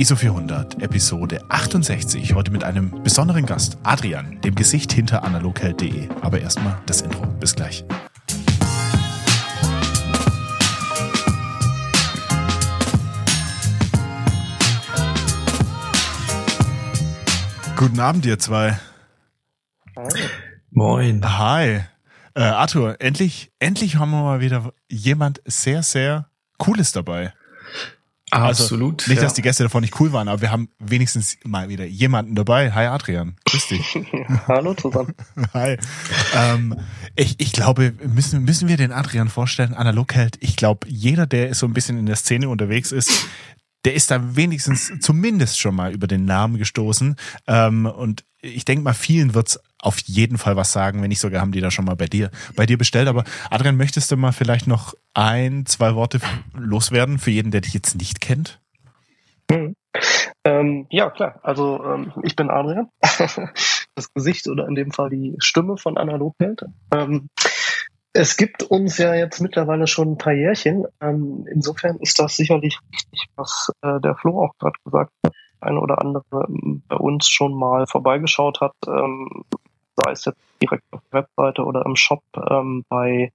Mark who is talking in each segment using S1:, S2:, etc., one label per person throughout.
S1: ISO 400, Episode 68. Heute mit einem besonderen Gast, Adrian, dem Gesicht hinter analogheld.de. Aber erstmal das Intro. Bis gleich. Guten Abend, ihr zwei.
S2: Moin.
S1: Hi. Äh, Arthur, endlich, endlich haben wir mal wieder jemand sehr, sehr Cooles dabei.
S2: Absolut.
S1: Also, nicht, dass die Gäste davon nicht cool waren, aber wir haben wenigstens mal wieder jemanden dabei. Hi Adrian, grüß dich.
S3: Hallo zusammen.
S1: Hi. Ähm, ich, ich glaube, müssen, müssen wir den Adrian vorstellen, analog hält. Ich glaube, jeder, der so ein bisschen in der Szene unterwegs ist, der ist da wenigstens zumindest schon mal über den Namen gestoßen. Ähm, und ich denke mal, vielen wird's auf jeden Fall was sagen, wenn nicht sogar haben die da schon mal bei dir, bei dir bestellt. Aber Adrian, möchtest du mal vielleicht noch ein, zwei Worte loswerden für jeden, der dich jetzt nicht kennt?
S3: Hm. Ähm, ja, klar. Also ähm, ich bin Adrian, das Gesicht oder in dem Fall die Stimme von Analogheld. Ähm, es gibt uns ja jetzt mittlerweile schon ein paar Jährchen. Ähm, insofern ist das sicherlich richtig, was äh, der Flo auch gerade gesagt hat. Eine oder andere ähm, bei uns schon mal vorbeigeschaut hat, ähm, sei es jetzt direkt auf der Webseite oder im Shop ähm, bei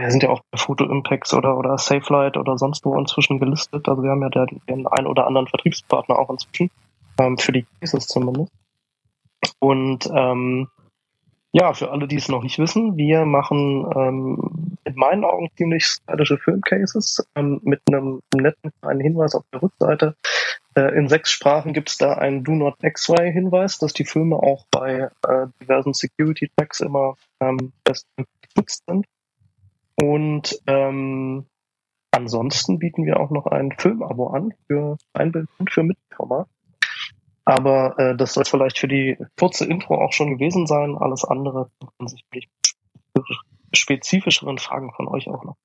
S3: wir sind ja auch bei Photo Impacts oder, oder SafeLight oder sonst wo inzwischen gelistet. Also wir haben ja den, den einen oder anderen Vertriebspartner auch inzwischen, ähm, für die Cases zumindest. Und ähm, ja, für alle, die es noch nicht wissen, wir machen ähm, in meinen Augen ziemlich stylische Filmcases ähm, mit einem netten kleinen Hinweis auf der Rückseite. Äh, in sechs Sprachen gibt es da einen Do Not X-Ray-Hinweis, dass die Filme auch bei äh, diversen Security-Tags immer ähm, bestens geschützt sind. Und ähm, ansonsten bieten wir auch noch ein Filmabo an für Einbild und für Mittelformat. Aber äh, das soll vielleicht für die kurze Intro auch schon gewesen sein. Alles andere kann sich spezifischeren Fragen von euch auch noch.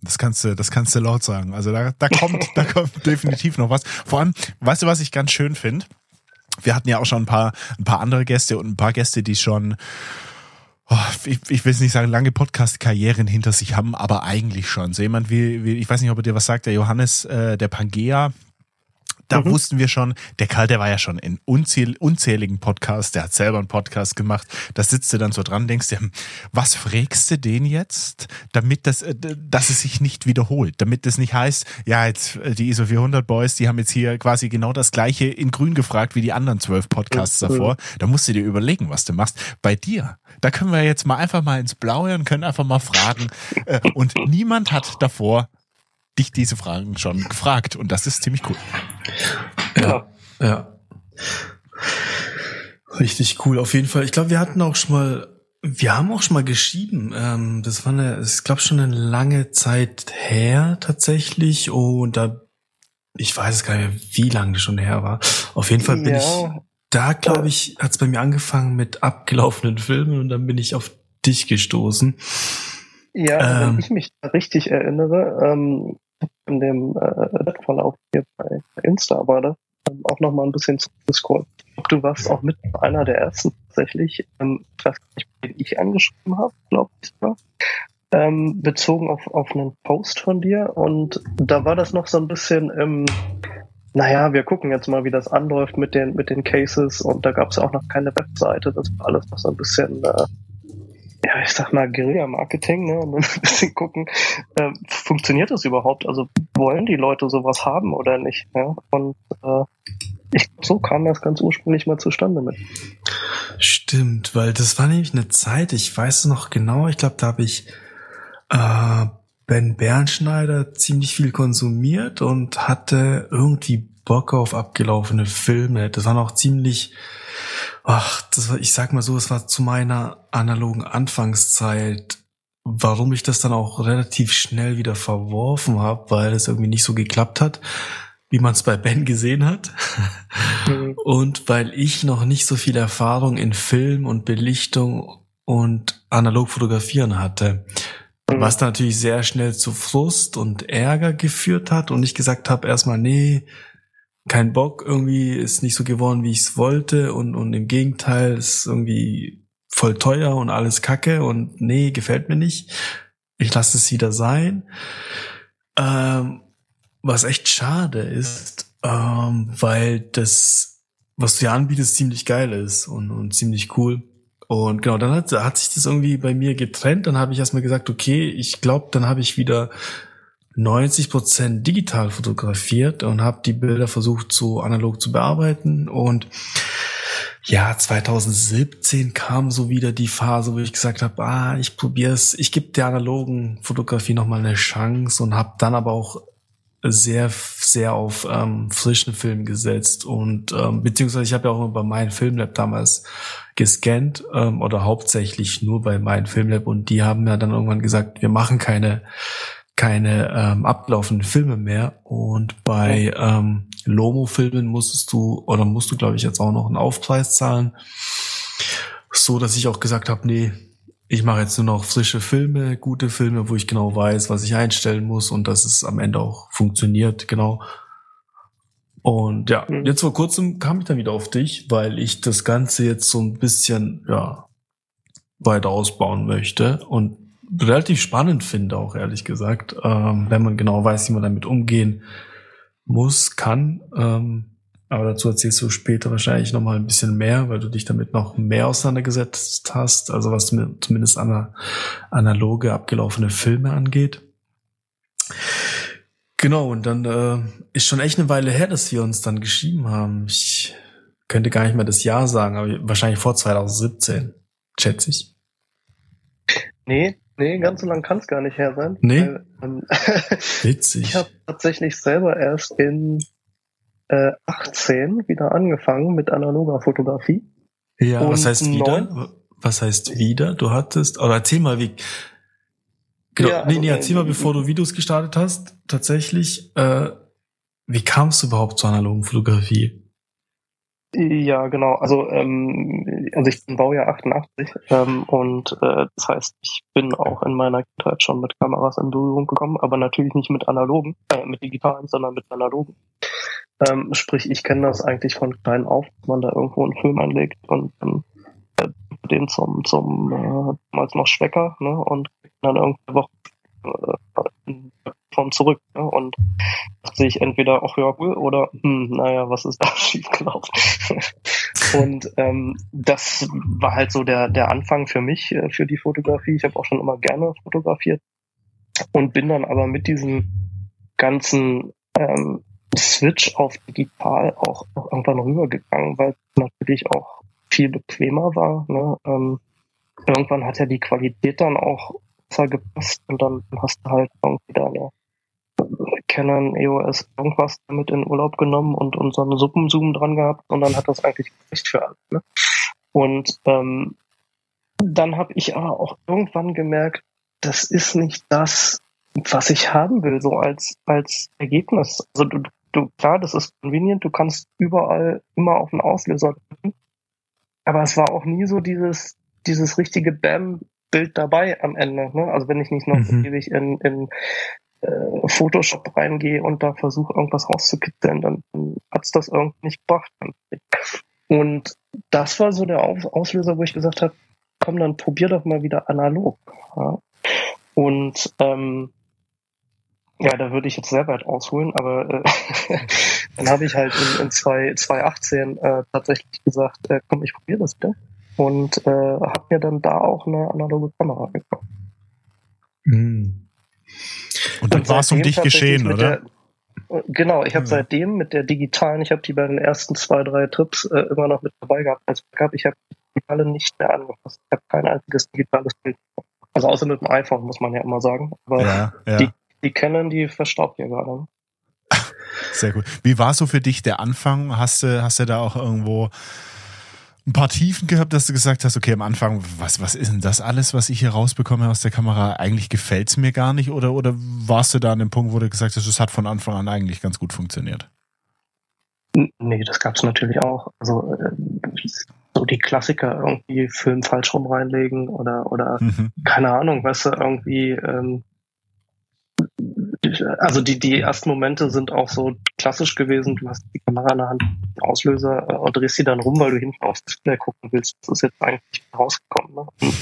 S1: Das kannst du, das kannst du laut sagen. Also da, da kommt, da kommt definitiv noch was. Vor allem, weißt du, was ich ganz schön finde? Wir hatten ja auch schon ein paar, ein paar andere Gäste und ein paar Gäste, die schon oh, ich, ich will es nicht sagen, lange Podcast-Karrieren hinter sich haben, aber eigentlich schon. So jemand wie, wie ich weiß nicht, ob er dir was sagt, der Johannes, äh, der Pangea, da mhm. wussten wir schon, der Karl, der war ja schon in unzähl unzähligen Podcasts, der hat selber einen Podcast gemacht. Da sitzt du dann so dran, denkst dir, hm, was frägst du den jetzt, damit das, äh, dass es sich nicht wiederholt, damit das nicht heißt, ja, jetzt äh, die ISO 400 Boys, die haben jetzt hier quasi genau das gleiche in grün gefragt wie die anderen zwölf Podcasts mhm. davor. Da musst du dir überlegen, was du machst. Bei dir, da können wir jetzt mal einfach mal ins Blaue und können einfach mal fragen. Äh, und niemand hat davor dich diese Fragen schon gefragt und das ist ziemlich cool.
S2: Ja, ja. Richtig cool, auf jeden Fall. Ich glaube, wir hatten auch schon mal, wir haben auch schon mal geschrieben. Ähm, das war eine, ich glaube schon eine lange Zeit her tatsächlich. Und da, ich weiß es gar nicht mehr, wie lange das schon her war. Auf jeden Fall bin ja. ich, da glaube ich, hat es bei mir angefangen mit abgelaufenen Filmen und dann bin ich auf dich gestoßen.
S3: Ja, ähm, wenn ich mich richtig erinnere, ähm, in dem äh, Verlauf hier bei Insta war das ähm, auch noch mal ein bisschen zu Discord. Du warst auch mit einer der ersten tatsächlich, ähm, ich ich angeschrieben habe, glaube ich sogar, ähm, bezogen auf, auf einen Post von dir und da war das noch so ein bisschen im naja, wir gucken jetzt mal, wie das anläuft mit den, mit den Cases und da gab es auch noch keine Webseite. Das war alles noch so ein bisschen äh, ja, ich sag mal, Guerilla-Marketing, ne, ein bisschen gucken, äh, funktioniert das überhaupt? Also wollen die Leute sowas haben oder nicht? Ja? Und äh, ich glaube, so kam das ganz ursprünglich mal zustande mit.
S2: Stimmt, weil das war nämlich eine Zeit, ich weiß es noch genau, ich glaube, da habe ich äh, Ben Bernschneider ziemlich viel konsumiert und hatte irgendwie Bock auf abgelaufene Filme. Das waren auch ziemlich Ach, das war, ich sag mal so, es war zu meiner analogen Anfangszeit, warum ich das dann auch relativ schnell wieder verworfen habe, weil es irgendwie nicht so geklappt hat, wie man es bei Ben gesehen hat. Mhm. Und weil ich noch nicht so viel Erfahrung in Film und Belichtung und analog fotografieren hatte. Mhm. Was natürlich sehr schnell zu Frust und Ärger geführt hat und ich gesagt habe erstmal, nee, kein Bock, irgendwie ist nicht so geworden, wie ich es wollte und, und im Gegenteil ist irgendwie voll teuer und alles kacke und nee, gefällt mir nicht. Ich lasse es wieder sein. Ähm, was echt schade ist, ähm, weil das, was du ja anbietest, ziemlich geil ist und, und ziemlich cool. Und genau, dann hat, hat sich das irgendwie bei mir getrennt. Dann habe ich erstmal gesagt, okay, ich glaube, dann habe ich wieder 90 Prozent digital fotografiert und habe die Bilder versucht, so analog zu bearbeiten. Und ja, 2017 kam so wieder die Phase, wo ich gesagt habe, ah, ich probiere es, ich gebe der analogen Fotografie nochmal eine Chance und habe dann aber auch sehr, sehr auf ähm, frischen Film gesetzt und ähm, beziehungsweise ich habe ja auch über meinen Filmlab damals gescannt ähm, oder hauptsächlich nur bei meinen Filmlab und die haben ja dann irgendwann gesagt, wir machen keine keine ähm, ablaufenden Filme mehr und bei ähm, Lomo-Filmen musstest du oder musst du glaube ich jetzt auch noch einen Aufpreis zahlen, so dass ich auch gesagt habe, nee, ich mache jetzt nur noch frische Filme, gute Filme, wo ich genau weiß, was ich einstellen muss und dass es am Ende auch funktioniert, genau. Und ja, mhm. jetzt vor kurzem kam ich dann wieder auf dich, weil ich das Ganze jetzt so ein bisschen, ja, weiter ausbauen möchte und relativ spannend finde auch, ehrlich gesagt, ähm, wenn man genau weiß, wie man damit umgehen muss, kann. Ähm, aber dazu erzählst du später wahrscheinlich noch mal ein bisschen mehr, weil du dich damit noch mehr auseinandergesetzt hast, also was zumindest an analoge abgelaufene Filme angeht. Genau, und dann äh, ist schon echt eine Weile her, dass wir uns dann geschrieben haben. Ich könnte gar nicht mehr das Jahr sagen, aber wahrscheinlich vor 2017, schätze ich.
S3: Nee, nee, ganz so lang kann es gar nicht her sein.
S2: Nee. Weil, ähm, Witzig.
S3: Ich habe tatsächlich selber erst in äh, 18 wieder angefangen mit analoger Fotografie.
S2: Ja, Und was heißt wieder? Was heißt wieder? Du hattest, oder erzähl mal, wie, genau, ja, nee, nee, also, erzähl mal, bevor du Videos gestartet hast, tatsächlich, äh, wie kamst du überhaupt zur analogen Fotografie?
S3: Ja, genau. Also, ähm, also ich bin Baujahr 88 ähm, und äh, das heißt, ich bin auch in meiner Kindheit schon mit Kameras in Berührung gekommen, aber natürlich nicht mit analogen, äh, mit digitalen, sondern mit analogen. Ähm, sprich, ich kenne das eigentlich von klein auf, dass man da irgendwo einen Film anlegt und ähm, den zum, zum äh, damals noch Schwecker, ne? Und dann irgendeine Woche äh, vom zurück. Ne? Und sehe ich entweder, ach ja, cool, oder hm, naja, was ist da schiefgelaufen? und ähm, das war halt so der, der Anfang für mich, äh, für die Fotografie. Ich habe auch schon immer gerne fotografiert und bin dann aber mit diesem ganzen ähm, Switch auf digital auch, auch irgendwann rübergegangen, weil natürlich auch viel bequemer war. Ne? Ähm, irgendwann hat ja die Qualität dann auch besser gepasst und dann hast du halt irgendwie deine Canon EOS irgendwas damit in Urlaub genommen und, einen Suppenzoom dran gehabt und dann hat das eigentlich gereicht für alles. Ne? Und ähm, dann habe ich aber auch irgendwann gemerkt, das ist nicht das, was ich haben will, so als, als Ergebnis. Also du, du, klar, das ist convenient, du kannst überall immer auf den Auslöser drücken. Aber es war auch nie so dieses, dieses richtige Bam-Bild dabei am Ende. Ne? Also wenn ich nicht noch mhm. ewig in, in äh, Photoshop reingehe und da versuche irgendwas rauszukitzeln, dann, dann hat's das irgendwie nicht gebracht. Und das war so der Auslöser, wo ich gesagt habe, komm, dann probier doch mal wieder analog. Ja? Und ähm, ja, da würde ich jetzt sehr weit ausholen, aber äh, dann habe ich halt in, in 2018 äh, tatsächlich gesagt, äh, komm, ich probiere das wieder. Und äh, habe mir dann da auch eine analoge Kamera gekauft.
S1: Mm. Und dann war es um dich geschehen, oder?
S3: Der, genau, ich habe ja. seitdem mit der digitalen, ich habe die bei den ersten zwei, drei Trips äh, immer noch mit dabei gehabt als Backup. Ich habe die digitale nicht mehr angepasst. Ich habe kein einziges digitales Bild. Also außer mit dem iPhone, muss man ja immer sagen. Aber ja, ja. die die kennen, die verstaubt ja gerade.
S1: Sehr gut. Wie war so für dich der Anfang? Hast du, hast du da auch irgendwo ein paar Tiefen gehabt, dass du gesagt hast, okay, am Anfang, was, was ist denn das alles, was ich hier rausbekomme aus der Kamera? Eigentlich gefällt es mir gar nicht? Oder, oder warst du da an dem Punkt, wo du gesagt hast, es hat von Anfang an eigentlich ganz gut funktioniert?
S3: Nee, das gab es natürlich auch. Also äh, so die Klassiker irgendwie Film falsch rum reinlegen oder oder mhm. keine Ahnung, weißt du, irgendwie ähm, also die, die ersten Momente sind auch so klassisch gewesen. Du hast die Kamera in der Hand, den Auslöser äh, und drehst sie dann rum, weil du hinten aufs Display gucken willst. Das ist jetzt eigentlich rausgekommen. Ne? Und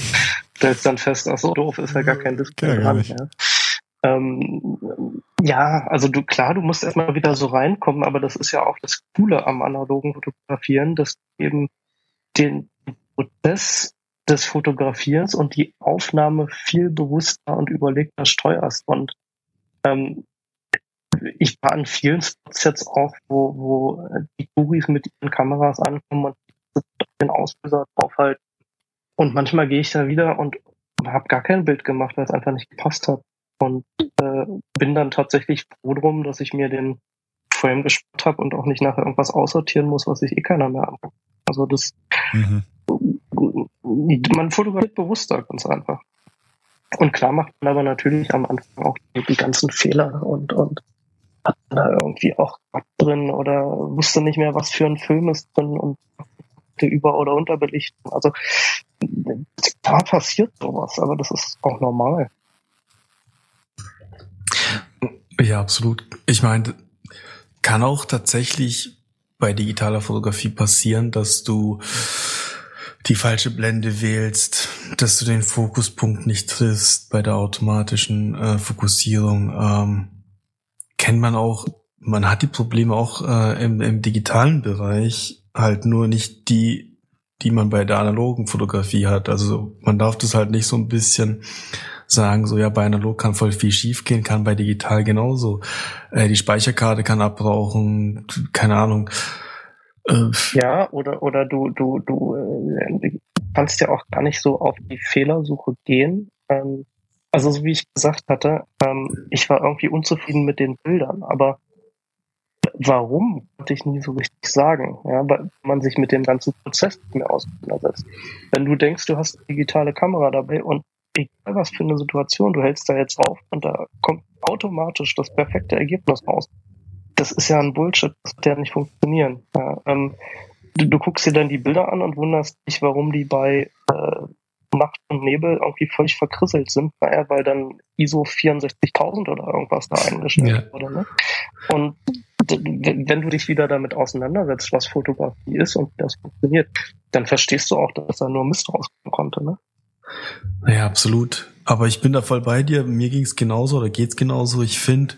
S3: stellst dann fest, ach so doof, ist ja gar kein Display ja, dran. Ja. Ähm, Ja, also du klar, du musst erstmal wieder so reinkommen, aber das ist ja auch das Coole am analogen Fotografieren, dass du eben den Prozess des Fotografierens und die Aufnahme viel bewusster und überlegter steuerst. Und ähm, ich war an vielen Spots jetzt auch, wo, wo die Touris mit ihren Kameras ankommen und den Auslöser draufhalten. Und manchmal gehe ich da wieder und habe gar kein Bild gemacht, weil es einfach nicht gepasst hat. Und äh, bin dann tatsächlich froh drum, dass ich mir den Frame gespart habe und auch nicht nachher irgendwas aussortieren muss, was sich eh keiner mehr anguckt. Also das mhm. man fotografiert bewusster ganz einfach. Und klar macht man aber natürlich am Anfang auch die ganzen Fehler und, und hat da irgendwie auch drin oder wusste nicht mehr, was für ein Film ist drin und über- oder unterbelichten. Also da passiert sowas, aber das ist auch normal.
S2: Ja, absolut. Ich meine, kann auch tatsächlich bei digitaler Fotografie passieren, dass du die falsche Blende wählst, dass du den Fokuspunkt nicht triffst bei der automatischen äh, Fokussierung. Ähm, kennt man auch, man hat die Probleme auch äh, im, im digitalen Bereich, halt nur nicht die, die man bei der analogen Fotografie hat. Also man darf das halt nicht so ein bisschen sagen, so ja, bei analog kann voll viel schiefgehen, kann bei digital genauso. Äh, die Speicherkarte kann abbrauchen, keine Ahnung.
S3: Äh, ja, oder, oder du, du, du äh, kannst ja auch gar nicht so auf die Fehlersuche gehen. Ähm, also so wie ich gesagt hatte, ähm, ich war irgendwie unzufrieden mit den Bildern, aber warum, konnte ich nie so richtig sagen, ja, weil man sich mit dem ganzen Prozess nicht mehr auseinandersetzt. Wenn du denkst, du hast eine digitale Kamera dabei und egal was für eine Situation, du hältst da jetzt auf und da kommt automatisch das perfekte Ergebnis raus. Das ist ja ein Bullshit, das wird ja nicht funktionieren. Ja, ähm, du, du, guckst dir dann die Bilder an und wunderst dich, warum die bei äh, Nacht und Nebel irgendwie völlig verkrisselt sind, naja, weil dann ISO 64.000 oder irgendwas da eingestellt ja. wurde. Ne? Und wenn du dich wieder damit auseinandersetzt, was Fotografie ist und wie das funktioniert, dann verstehst du auch, dass da nur Mist rauskommen konnte. Ne?
S2: Ja, absolut. Aber ich bin da voll bei dir. Mir ging es genauso oder geht's genauso. Ich finde,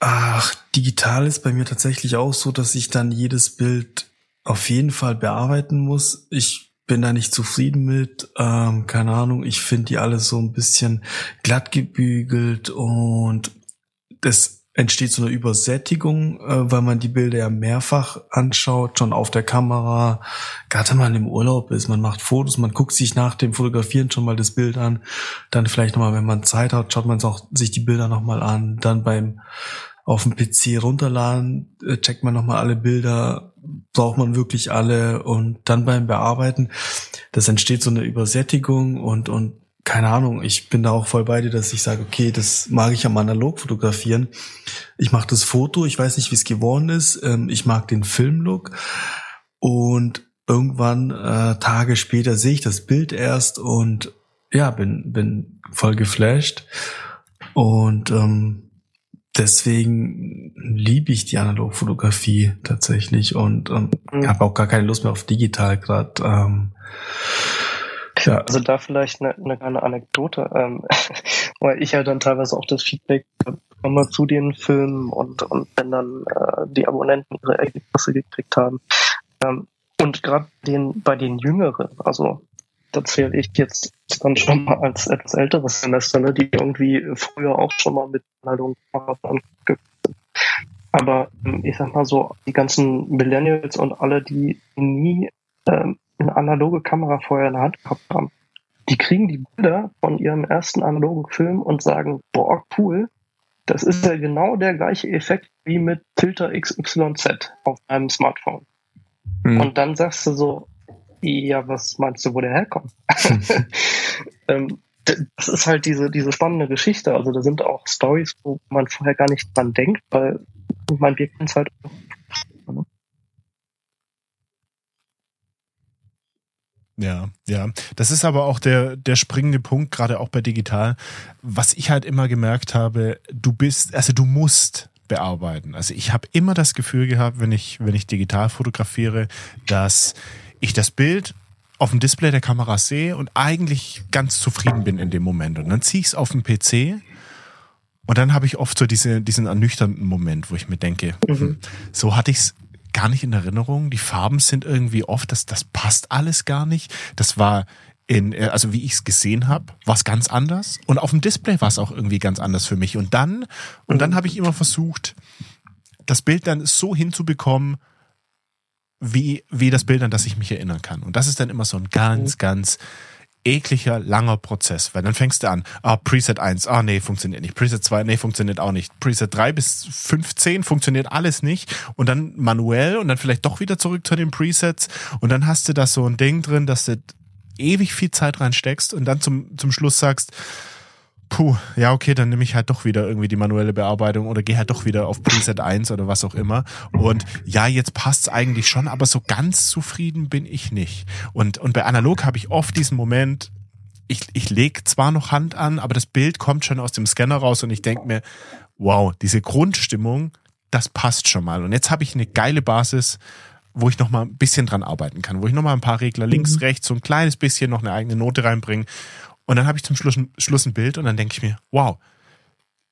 S2: ach, digital ist bei mir tatsächlich auch so, dass ich dann jedes Bild auf jeden Fall bearbeiten muss. Ich bin da nicht zufrieden mit. Ähm, keine Ahnung, ich finde die alle so ein bisschen glatt gebügelt und das entsteht so eine Übersättigung, äh, weil man die Bilder ja mehrfach anschaut, schon auf der Kamera, gerade wenn man im Urlaub ist, man macht Fotos, man guckt sich nach dem Fotografieren schon mal das Bild an, dann vielleicht nochmal, wenn man Zeit hat, schaut man auch sich die Bilder nochmal an, dann beim auf dem PC runterladen, äh, checkt man nochmal alle Bilder, braucht man wirklich alle und dann beim Bearbeiten, das entsteht so eine Übersättigung und, und keine Ahnung, ich bin da auch voll bei dir, dass ich sage, okay, das mag ich am Analog fotografieren. Ich mache das Foto, ich weiß nicht, wie es geworden ist. Ähm, ich mag den Filmlook und irgendwann äh, Tage später sehe ich das Bild erst und ja, bin bin voll geflasht und ähm, deswegen liebe ich die Analogfotografie tatsächlich und ähm, mhm. habe auch gar keine Lust mehr auf digital gerade. Ähm,
S3: ja. Also da vielleicht eine, eine kleine Anekdote, ähm, weil ich ja dann teilweise auch das Feedback bekomme zu den Filmen und, und wenn dann äh, die Abonnenten ihre Ergebnisse gekriegt haben. Ähm, und gerade den, bei den Jüngeren, also da zähle ich jetzt dann schon mal als etwas älteres Semester, ne, die irgendwie früher auch schon mal mit Anmeldung angeguckt sind. Aber ähm, ich sag mal so, die ganzen Millennials und alle, die nie ähm, eine analoge Kamera vorher in der Hand gehabt haben. Die kriegen die Bilder von ihrem ersten analogen Film und sagen, boah, cool, das ist ja genau der gleiche Effekt wie mit Filter XYZ auf einem Smartphone. Mhm. Und dann sagst du so, ja, was meinst du, wo der herkommt? ähm, das ist halt diese, diese spannende Geschichte. Also da sind auch Stories, wo man vorher gar nicht dran denkt, weil ich meine, wir kennen es halt
S1: Ja, ja. Das ist aber auch der, der springende Punkt, gerade auch bei digital. Was ich halt immer gemerkt habe, du bist, also du musst bearbeiten. Also ich habe immer das Gefühl gehabt, wenn ich, wenn ich digital fotografiere, dass ich das Bild auf dem Display der Kamera sehe und eigentlich ganz zufrieden bin in dem Moment. Und dann ziehe ich es auf den PC Und dann habe ich oft so diese, diesen ernüchternden Moment, wo ich mir denke, mhm. hm, so hatte ich es gar nicht in Erinnerung. Die Farben sind irgendwie oft, das, das passt alles gar nicht. Das war in, also wie ich es gesehen habe, war es ganz anders. Und auf dem Display war es auch irgendwie ganz anders für mich. Und dann, und dann habe ich immer versucht, das Bild dann so hinzubekommen, wie, wie das Bild, an das ich mich erinnern kann. Und das ist dann immer so ein ganz, mhm. ganz ekliger, langer Prozess, weil dann fängst du an, ah, Preset 1, ah, nee, funktioniert nicht. Preset 2, nee, funktioniert auch nicht. Preset 3 bis 15 funktioniert alles nicht. Und dann manuell und dann vielleicht doch wieder zurück zu den Presets. Und dann hast du da so ein Ding drin, dass du ewig viel Zeit reinsteckst und dann zum, zum Schluss sagst, puh, ja, okay, dann nehme ich halt doch wieder irgendwie die manuelle Bearbeitung oder gehe halt doch wieder auf Preset 1 oder was auch immer. Und ja, jetzt passt's eigentlich schon, aber so ganz zufrieden bin ich nicht. Und, und bei analog habe ich oft diesen Moment, ich, ich lege zwar noch Hand an, aber das Bild kommt schon aus dem Scanner raus und ich denke mir, wow, diese Grundstimmung, das passt schon mal. Und jetzt habe ich eine geile Basis, wo ich noch mal ein bisschen dran arbeiten kann, wo ich noch mal ein paar Regler links, mhm. rechts, so ein kleines bisschen noch eine eigene Note reinbringe und dann habe ich zum Schluss, Schluss ein Bild und dann denke ich mir, wow,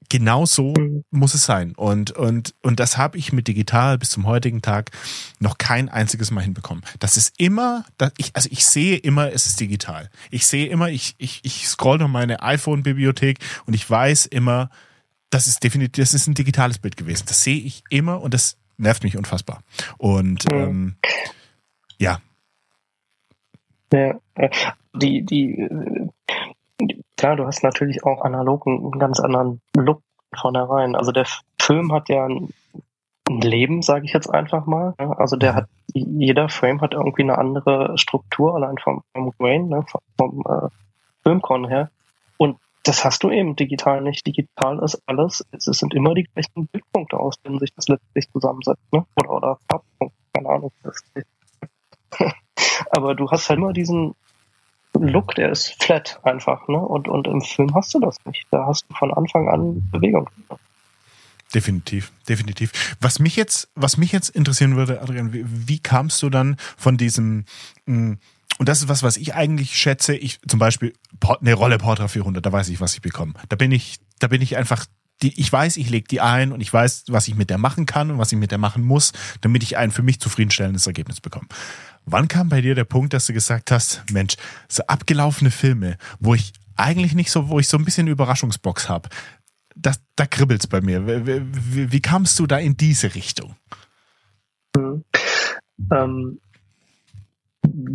S1: genau so muss es sein. Und, und, und das habe ich mit digital bis zum heutigen Tag noch kein einziges Mal hinbekommen. Das ist immer, das ich, also ich sehe immer, es ist digital. Ich sehe immer, ich, ich, ich scroll durch meine iPhone-Bibliothek und ich weiß immer, das ist definitiv, das ist ein digitales Bild gewesen. Das sehe ich immer und das nervt mich unfassbar. Und ähm, ja.
S3: Ja, die, die, klar, du hast natürlich auch analog einen, ganz anderen Look von herein. Also der Film hat ja ein, ein Leben, sage ich jetzt einfach mal. Also der hat, jeder Frame hat irgendwie eine andere Struktur, allein vom, vom Grain, ne, vom, vom äh, Filmkorn her. Und das hast du eben digital nicht. Digital ist alles, es sind immer die gleichen Bildpunkte, aus denen sich das letztlich zusammensetzt, ne? Oder, oder Farbpunkte, keine Ahnung. Aber du hast halt immer diesen Look, der ist flat einfach, ne? Und, und im Film hast du das nicht. Da hast du von Anfang an Bewegung.
S1: Definitiv, definitiv. Was mich jetzt, was mich jetzt interessieren würde, Adrian, wie, wie kamst du dann von diesem, mh, mm, und das ist was, was ich eigentlich schätze, ich zum Beispiel eine Rolle Portra 400, da weiß ich, was ich bekomme. Da bin ich, da bin ich einfach die, ich weiß, ich lege die ein und ich weiß, was ich mit der machen kann und was ich mit der machen muss, damit ich ein für mich zufriedenstellendes Ergebnis bekomme. Wann kam bei dir der Punkt, dass du gesagt hast, Mensch, so abgelaufene Filme, wo ich eigentlich nicht so, wo ich so ein bisschen Überraschungsbox habe, das, da kribbelt's bei mir. Wie, wie, wie, kamst du da in diese Richtung?
S3: Mhm. Ähm,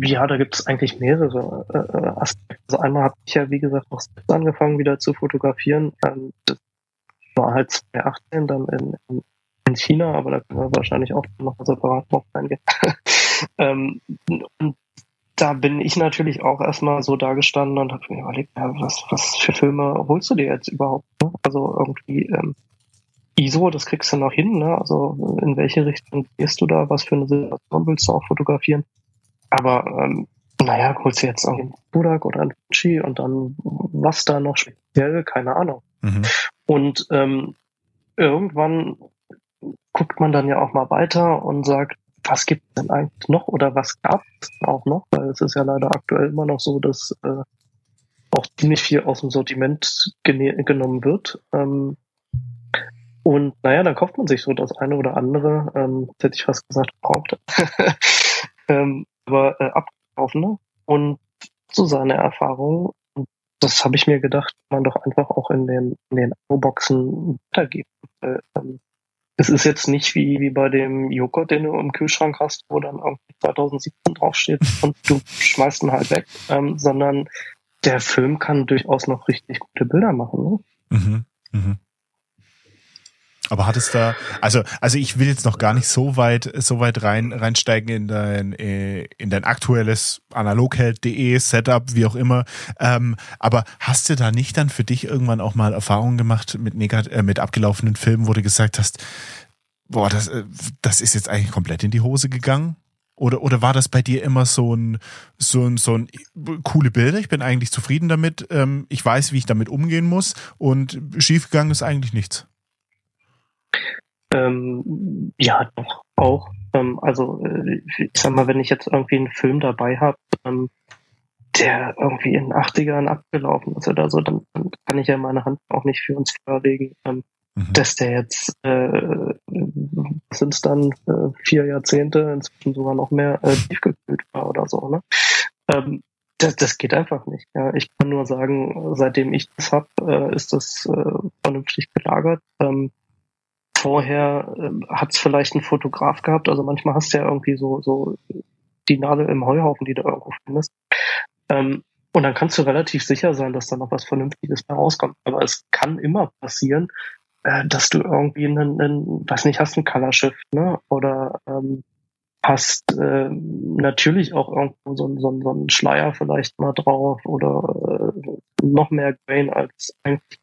S3: ja, da gibt es eigentlich mehrere äh, Aspekte. Also einmal habe ich ja, wie gesagt, noch angefangen wieder zu fotografieren. Ähm, das war halt 2018 dann in, in, in China, aber da können wir wahrscheinlich auch noch separat drauf eingehen. Ähm, und da bin ich natürlich auch erstmal so dagestanden und habe mir überlegt, ja, was, was für Filme holst du dir jetzt überhaupt? Ne? Also irgendwie ähm, ISO, das kriegst du noch hin, ne? Also in welche Richtung gehst du da? Was für eine Situation willst du auch fotografieren? Aber ähm, naja, holst du jetzt irgendwie einen Budak oder einen Fuji und dann was da noch speziell, keine Ahnung. Mhm. Und ähm, irgendwann guckt man dann ja auch mal weiter und sagt, was gibt es denn eigentlich noch oder was gab es auch noch? Weil es ist ja leider aktuell immer noch so, dass äh, auch ziemlich viel aus dem Sortiment genommen wird. Ähm, und naja, dann kauft man sich so das eine oder andere, ähm, hätte ich fast gesagt, braucht. ähm, aber äh, abkaufen. Ne? Und so seine Erfahrung, das habe ich mir gedacht, man doch einfach auch in den, in den Abo-Boxen weitergeben. Weil, ähm, es ist jetzt nicht wie, wie bei dem Joghurt, den du im Kühlschrank hast, wo dann irgendwie 2017 draufsteht und du schmeißt ihn halt weg, ähm, sondern der Film kann durchaus noch richtig gute Bilder machen. Ne? Mhm, mhm.
S1: Aber hat es da, also, also ich will jetzt noch gar nicht so weit, so weit rein, reinsteigen in dein, äh, in dein aktuelles analogheld.de Setup, wie auch immer. Ähm, aber hast du da nicht dann für dich irgendwann auch mal Erfahrungen gemacht mit negat äh, mit abgelaufenen Filmen, wo du gesagt hast, boah, das, äh, das ist jetzt eigentlich komplett in die Hose gegangen? Oder, oder war das bei dir immer so ein, so ein, so ein coole Bilder? Ich bin eigentlich zufrieden damit. Ähm, ich weiß, wie ich damit umgehen muss. Und schiefgegangen ist eigentlich nichts.
S3: Ähm, ja, doch, auch. Ähm, also, äh, ich sag mal, wenn ich jetzt irgendwie einen Film dabei habe, ähm, der irgendwie in den 80ern abgelaufen ist oder so, dann, dann kann ich ja meine Hand auch nicht für uns vorlegen, ähm, mhm. dass der jetzt, äh, sind es dann äh, vier Jahrzehnte, inzwischen sogar noch mehr, äh, tiefgekühlt war oder so. Ne? Ähm, das, das geht einfach nicht. Ja. Ich kann nur sagen, seitdem ich das hab, äh, ist das äh, vernünftig gelagert. Ähm, vorher äh, hat es vielleicht ein Fotograf gehabt, also manchmal hast du ja irgendwie so, so die Nadel im Heuhaufen, die du irgendwo findest. Ähm, und dann kannst du relativ sicher sein, dass da noch was Vernünftiges da rauskommt. Aber es kann immer passieren, äh, dass du irgendwie einen, einen, weiß nicht, hast ein Color Shift, ne? Oder ähm, hast äh, natürlich auch irgendwo so, so, so einen Schleier vielleicht mal drauf oder äh, noch mehr Grain als eigentlich.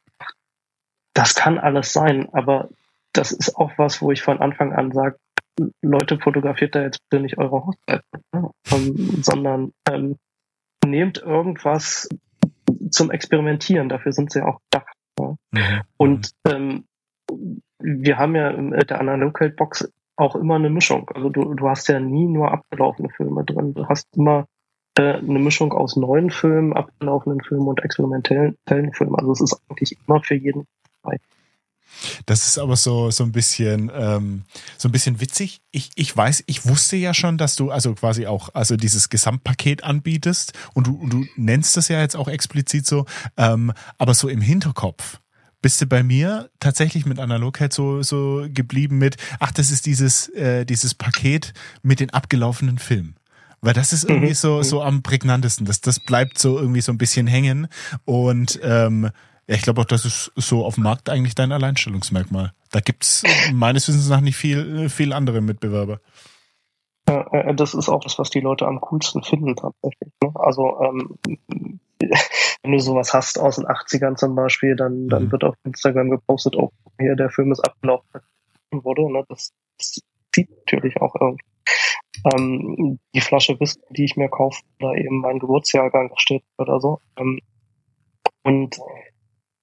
S3: Das kann alles sein, aber das ist auch was, wo ich von Anfang an sage, Leute, fotografiert da jetzt bitte nicht eure Hochzeit, ne? ähm, sondern ähm, nehmt irgendwas zum Experimentieren, dafür sind sie auch da. Ja? Mhm. Und ähm, wir haben ja in der Analog-Box auch immer eine Mischung. Also du, du hast ja nie nur abgelaufene Filme drin. Du hast immer äh, eine Mischung aus neuen Filmen, abgelaufenen Filmen und experimentellen Filmen. Also es ist eigentlich immer für jeden frei.
S1: Das ist aber so, so ein bisschen, ähm, so ein bisschen witzig. Ich, ich weiß, ich wusste ja schon, dass du also quasi auch, also dieses Gesamtpaket anbietest und du, du nennst das ja jetzt auch explizit so, ähm, aber so im Hinterkopf bist du bei mir tatsächlich mit Analogheit so, so geblieben mit, ach, das ist dieses, äh, dieses Paket mit den abgelaufenen Filmen. Weil das ist irgendwie mhm. so, so am prägnantesten. Das, das bleibt so irgendwie so ein bisschen hängen. Und ähm, ja, ich glaube auch, das ist so auf dem Markt eigentlich dein Alleinstellungsmerkmal. Da gibt's meines Wissens nach nicht viel, viel andere Mitbewerber.
S3: Ja, das ist auch das, was die Leute am coolsten finden tatsächlich. Ne? Also ähm, wenn du sowas hast aus den 80ern zum Beispiel, dann, dann mhm. wird auf Instagram gepostet, oh, hier der Film ist abgelaufen wurde. Ne? Das, das sieht natürlich auch irgendwie. Ähm, die Flasche Whisky, die ich mir kaufe, oder eben mein Geburtsjahrgang steht oder so. Ähm, und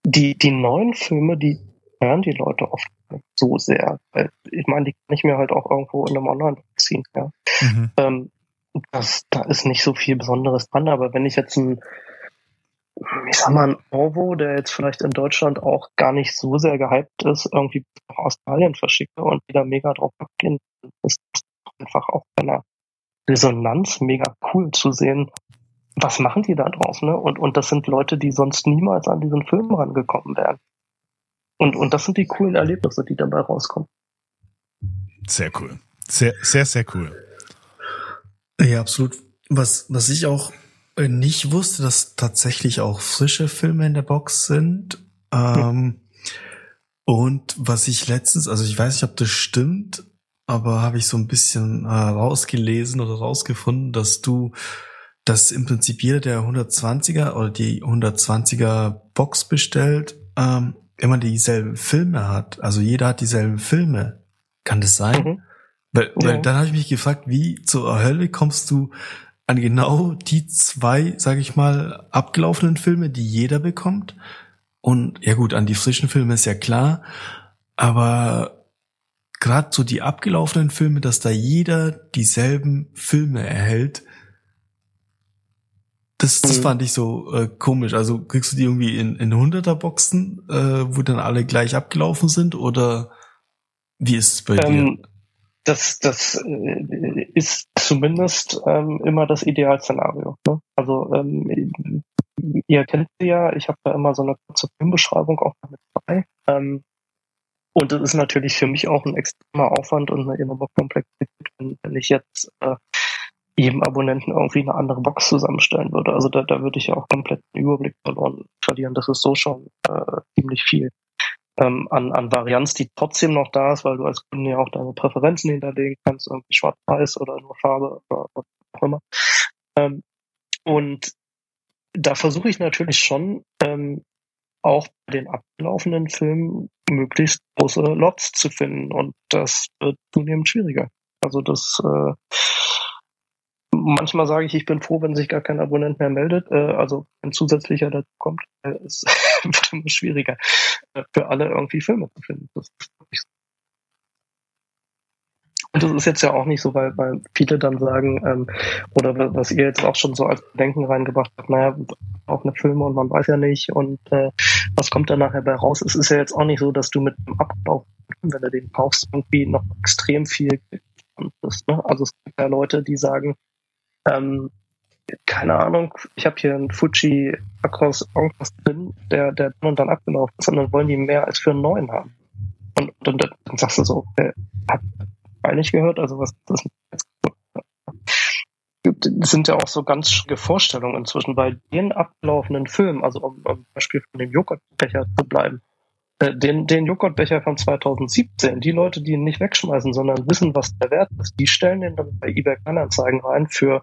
S3: die, die neuen Filme, die hören die Leute oft so sehr. Ich meine, die kann ich mir halt auch irgendwo in einem Online ziehen. Ja. Mhm. Ähm, das, da ist nicht so viel Besonderes dran, aber wenn ich jetzt ein, ich sag mal, ein Orvo, der jetzt vielleicht in Deutschland auch gar nicht so sehr gehypt ist, irgendwie nach Australien verschicke und wieder mega drauf abgehen, ist einfach auch bei einer Resonanz mega cool zu sehen, was machen die da drauf, ne? Und, und das sind Leute, die sonst niemals an diesen Film rangekommen wären. Und, und das sind die coolen Erlebnisse, die dabei rauskommen.
S1: Sehr cool. Sehr, sehr, sehr cool.
S2: Ja, absolut. Was, was ich auch äh, nicht wusste, dass tatsächlich auch frische Filme in der Box sind. Ähm, und was ich letztens, also ich weiß nicht, ob das stimmt, aber habe ich so ein bisschen äh, rausgelesen oder rausgefunden, dass du dass im Prinzip jeder, der 120er oder die 120er Box bestellt, ähm, immer dieselben Filme hat. Also jeder hat dieselben Filme. Kann das sein? Mhm. Weil, ja. weil dann habe ich mich gefragt, wie zur Hölle kommst du an genau die zwei, sage ich mal, abgelaufenen Filme, die jeder bekommt? Und ja gut, an die frischen Filme ist ja klar, aber gerade so die abgelaufenen Filme, dass da jeder dieselben Filme erhält, das, das mhm. fand ich so äh, komisch. Also kriegst du die irgendwie in, in 100er Boxen, äh, wo dann alle gleich abgelaufen sind oder wie ist es bei ähm, dir?
S3: Das, das äh, ist zumindest ähm, immer das Idealszenario. Ne? Also ähm, ihr kennt sie ja, ich habe da immer so eine kurze Filmbeschreibung auch damit dabei. Ähm, und das ist natürlich für mich auch ein extremer Aufwand und eine enorme Komplexität, wenn, wenn ich jetzt äh, jedem Abonnenten irgendwie eine andere Box zusammenstellen würde. Also da, da würde ich ja auch komplett den Überblick verloren verlieren. Das ist so schon äh, ziemlich viel ähm, an, an Varianz, die trotzdem noch da ist, weil du als Kunde ja auch deine Präferenzen hinterlegen kannst, irgendwie schwarz-weiß oder nur Farbe oder was auch immer. Ähm, und da versuche ich natürlich schon ähm, auch bei den abgelaufenen Filmen möglichst große Lots zu finden und das wird zunehmend schwieriger. Also das äh, manchmal sage ich, ich bin froh, wenn sich gar kein Abonnent mehr meldet. Äh, also ein zusätzlicher dazu kommt, äh, es wird immer schwieriger, äh, für alle irgendwie Filme zu finden. Und das ist jetzt ja auch nicht so, weil, weil viele dann sagen, ähm, oder was ihr jetzt auch schon so als Bedenken reingebracht habt, naja, auch eine Filme und man weiß ja nicht und äh, was kommt da nachher bei raus. Es ist ja jetzt auch nicht so, dass du mit dem Ablauf, wenn du den kaufst, irgendwie noch extrem viel bist. Ne? Also es gibt ja Leute, die sagen, ähm, keine Ahnung, ich habe hier einen Fuji Akros irgendwas drin, der, der dann und dann abgelaufen ist und dann wollen die mehr als für einen neuen haben. Und, und dann, dann sagst du so, äh, hat nicht gehört, also was das sind ja auch so ganz schräge Vorstellungen inzwischen bei den abgelaufenen Filmen, also um, um Beispiel von dem Joghurtbecher zu bleiben. Äh, den, den Joghurtbecher von 2017, die Leute, die ihn nicht wegschmeißen, sondern wissen, was der Wert ist, die stellen den dann bei eBay Kleinanzeigen rein für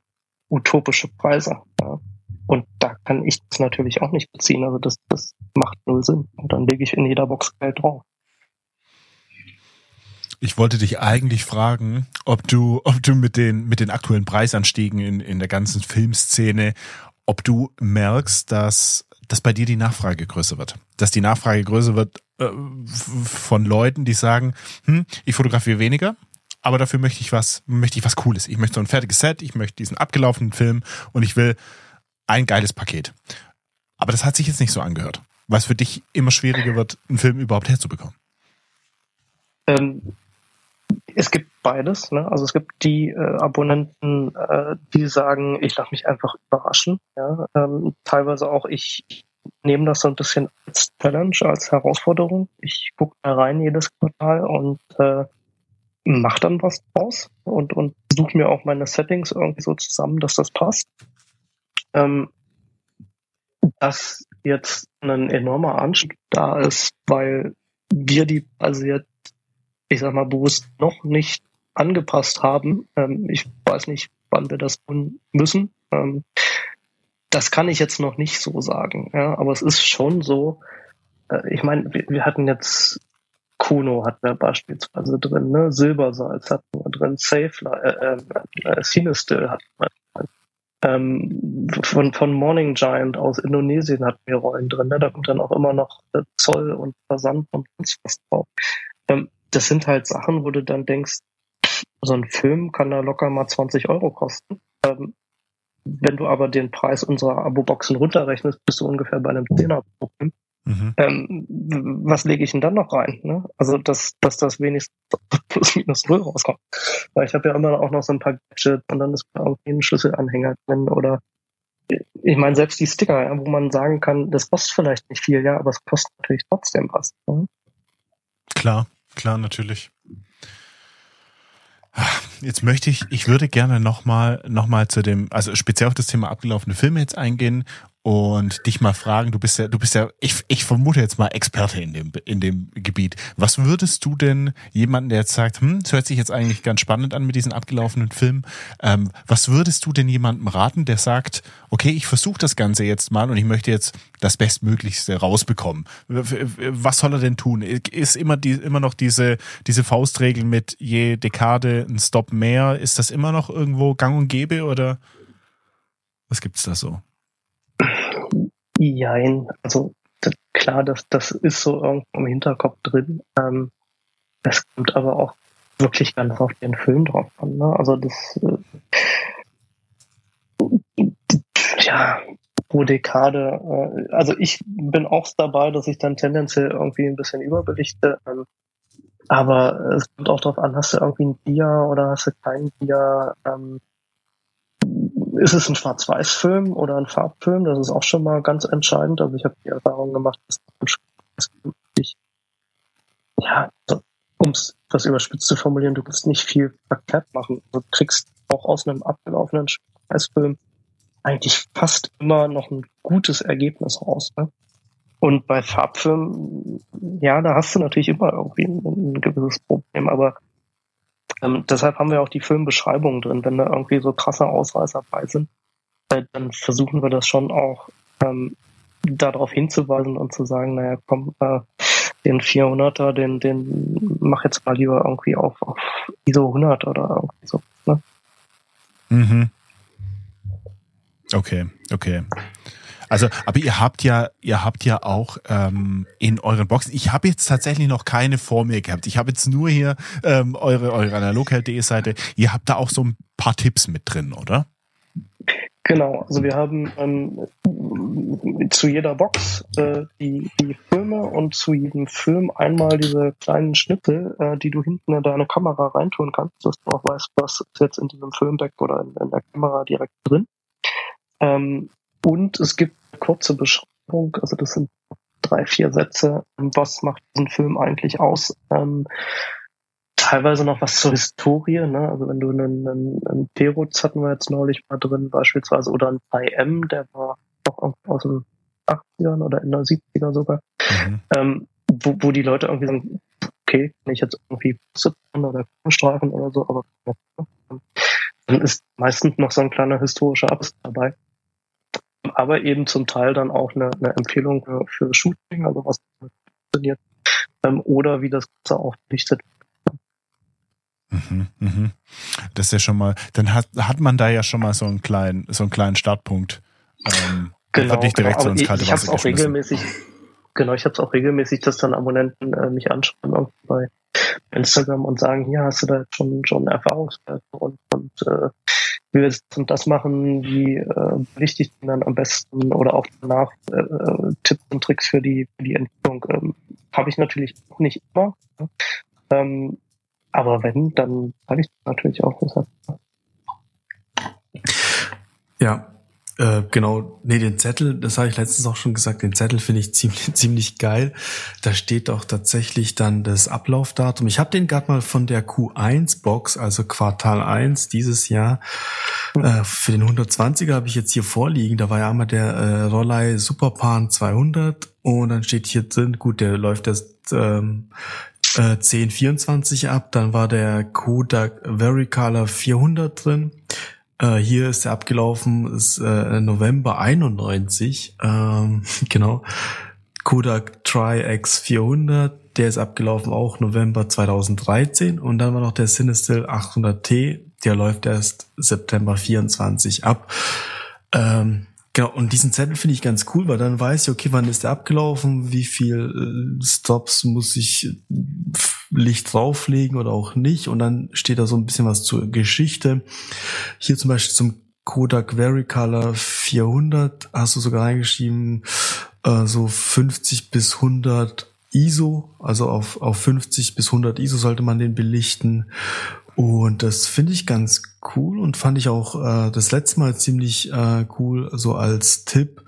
S3: utopische Preise. Ja. Und da kann ich das natürlich auch nicht beziehen. Also das, das macht null Sinn. Und dann lege ich in jeder Box Geld drauf.
S1: Ich wollte dich eigentlich fragen, ob du, ob du mit den, mit den aktuellen Preisanstiegen in, in der ganzen Filmszene, ob du merkst, dass, dass bei dir die Nachfrage größer wird. Dass die Nachfrage größer wird äh, von Leuten, die sagen, hm, ich fotografiere weniger, aber dafür möchte ich was, möchte ich was Cooles. Ich möchte so ein fertiges Set, ich möchte diesen abgelaufenen Film und ich will ein geiles Paket. Aber das hat sich jetzt nicht so angehört, weil es für dich immer schwieriger wird, einen Film überhaupt herzubekommen.
S3: Ähm, es gibt beides. Ne? Also es gibt die äh, Abonnenten, äh, die sagen, ich lasse mich einfach überraschen. Ja? Ähm, teilweise auch ich nehme das so ein bisschen als Challenge, als Herausforderung. Ich gucke da rein jedes Quartal und äh, mach dann was draus und, und suche mir auch meine Settings irgendwie so zusammen, dass das passt. Ähm, dass jetzt ein enormer Anstieg da ist, weil wir die also jetzt, ich sag mal, bewusst noch nicht angepasst haben. Ähm, ich weiß nicht, wann wir das tun müssen. Ähm, das kann ich jetzt noch nicht so sagen. Ja, aber es ist schon so, äh, ich meine, wir, wir hatten jetzt Kuno hatten wir beispielsweise drin, ne? Silbersalz hatten wir drin, Safe, äh, äh, äh, Cinestill hatten wir drin. Ähm, von, von Morning Giant aus Indonesien hatten wir Rollen drin. Ne? Da kommt dann auch immer noch Zoll und Versand und sonst was drauf. Ähm, das sind halt Sachen, wo du dann denkst, so ein Film kann da locker mal 20 Euro kosten. Ähm, wenn du aber den Preis unserer Abo-Boxen runterrechnest, bist du ungefähr bei einem Zehner pro Film. Mhm. Ähm, was lege ich denn dann noch rein? Ne? Also, dass, dass das wenigstens plus minus null rauskommt. Weil ich habe ja immer auch noch so ein paar Gadgets und dann ist irgendwie ein Schlüsselanhänger drin oder ich meine, selbst die Sticker, ja, wo man sagen kann, das kostet vielleicht nicht viel, ja, aber es kostet natürlich trotzdem was. Ne?
S1: Klar, klar, natürlich. Jetzt möchte ich, ich würde gerne nochmal noch mal zu dem, also speziell auf das Thema abgelaufene Filme jetzt eingehen und dich mal fragen, du bist ja, du bist ja, ich, ich vermute jetzt mal Experte in dem, in dem Gebiet. Was würdest du denn jemanden, der jetzt sagt, hm, das hört sich jetzt eigentlich ganz spannend an mit diesen abgelaufenen Filmen, ähm, was würdest du denn jemandem raten, der sagt, okay, ich versuche das Ganze jetzt mal und ich möchte jetzt das Bestmöglichste rausbekommen. Was soll er denn tun? Ist immer die, immer noch diese, diese Faustregel mit je Dekade ein Stop mehr, ist das immer noch irgendwo gang und gäbe oder was gibt's da so?
S3: Jein, also das, klar, das, das ist so irgendwo im Hinterkopf drin. Ähm, es kommt aber auch wirklich ganz auf den Film drauf an. Ne? Also das, äh, ja, pro Dekade. Äh, also ich bin auch dabei, dass ich dann tendenziell irgendwie ein bisschen überbelichte. Ähm, aber es kommt auch darauf an, hast du irgendwie ein Bier oder hast du kein Bier? Ähm, ist es ein Schwarz-Weiß-Film oder ein Farbfilm? Das ist auch schon mal ganz entscheidend. Also ich habe die Erfahrung gemacht, dass ich, ja, um es das überspitzt zu formulieren, du willst nicht viel verkehrt machen. Du kriegst auch aus einem abgelaufenen Schwarz-Weiß-Film eigentlich fast immer noch ein gutes Ergebnis raus. Ne? Und bei Farbfilmen, ja, da hast du natürlich immer irgendwie ein, ein gewisses Problem, aber ähm, deshalb haben wir auch die Filmbeschreibungen drin. Wenn da irgendwie so krasse Ausreißer bei sind, äh, dann versuchen wir das schon auch ähm, darauf hinzuweisen und zu sagen, naja, komm, äh, den 400er, den, den mach jetzt mal lieber irgendwie auf, auf ISO 100 oder irgendwie so. Ne?
S1: Mhm. Okay, okay. Also, aber ihr habt ja, ihr habt ja auch ähm, in euren Boxen. Ich habe jetzt tatsächlich noch keine vor mir gehabt. Ich habe jetzt nur hier ähm, eure eure analogheld.de Seite. Ihr habt da auch so ein paar Tipps mit drin, oder?
S3: Genau, also wir haben ähm, zu jeder Box äh, die, die Filme und zu jedem Film einmal diese kleinen Schnipsel, äh, die du hinten in deine Kamera reintun kannst, dass du auch weißt, was ist jetzt in diesem Filmdeck oder in, in der Kamera direkt drin. Ähm, und es gibt kurze Beschreibung, also das sind drei, vier Sätze, was macht diesen Film eigentlich aus. Ähm, teilweise noch was zur Historie, ne? Also wenn du einen, einen, einen Perutz hatten wir jetzt neulich mal drin, beispielsweise, oder ein 3M, der war noch aus den 80ern oder in der 70er sogar, mhm. ähm, wo, wo die Leute irgendwie sagen, okay, wenn ich jetzt irgendwie sitzen oder Streifen oder so, aber dann ist meistens noch so ein kleiner historischer Abriss dabei. Aber eben zum Teil dann auch eine, eine Empfehlung für, für Shooting, also was funktioniert, ähm, oder wie das Ganze auch belichtet
S1: Mhm, mhm. Das ist ja schon mal, dann hat, hat man da ja schon mal so einen kleinen, so einen kleinen Startpunkt. Ähm,
S3: genau, nicht direkt genau. so ins kalte ich, ich Wasser auch regelmäßig, genau, ich habe es auch regelmäßig, dass dann Abonnenten äh, mich anschauen bei Instagram und sagen, hier hast du da jetzt schon schon Erfahrungswerte und, und äh, wie wir das und das machen, wie äh, berichte ich dann am besten oder auch danach äh, äh, Tipps und Tricks für die für die Entwicklung. Ähm, habe ich natürlich auch nicht immer. Ähm, aber wenn, dann sage ich natürlich auch was.
S2: Ja, äh, genau. Nee, den Zettel, das habe ich letztens auch schon gesagt, den Zettel finde ich ziemlich, ziemlich geil. Da steht auch tatsächlich dann das Ablaufdatum. Ich habe den gerade mal von der Q1-Box, also Quartal 1 dieses Jahr. Äh, für den 120er habe ich jetzt hier vorliegen. Da war ja einmal der äh, Rollei Superpan 200 und dann steht hier drin, gut, der läuft erst ähm, äh, 1024 ab. Dann war der Kodak Vericolor 400 drin. Äh, hier ist der abgelaufen, ist äh, November 91. Ähm, genau. Kodak Tri-X 400, der ist abgelaufen auch November 2013. Und dann war noch der Cinestill 800T, der läuft erst September 24 ab. Ähm, Genau, und diesen Zettel finde ich ganz cool, weil dann weiß ich, okay, wann ist der abgelaufen, wie viel äh, Stops muss ich äh, Licht drauflegen oder auch nicht. Und dann steht da so ein bisschen was zur Geschichte. Hier zum Beispiel zum Kodak Vericolor 400 hast du sogar reingeschrieben, äh, so 50 bis 100 ISO, also auf, auf 50 bis 100 ISO sollte man den belichten. Und das finde ich ganz cool und fand ich auch äh, das letzte Mal ziemlich äh, cool, so als Tipp.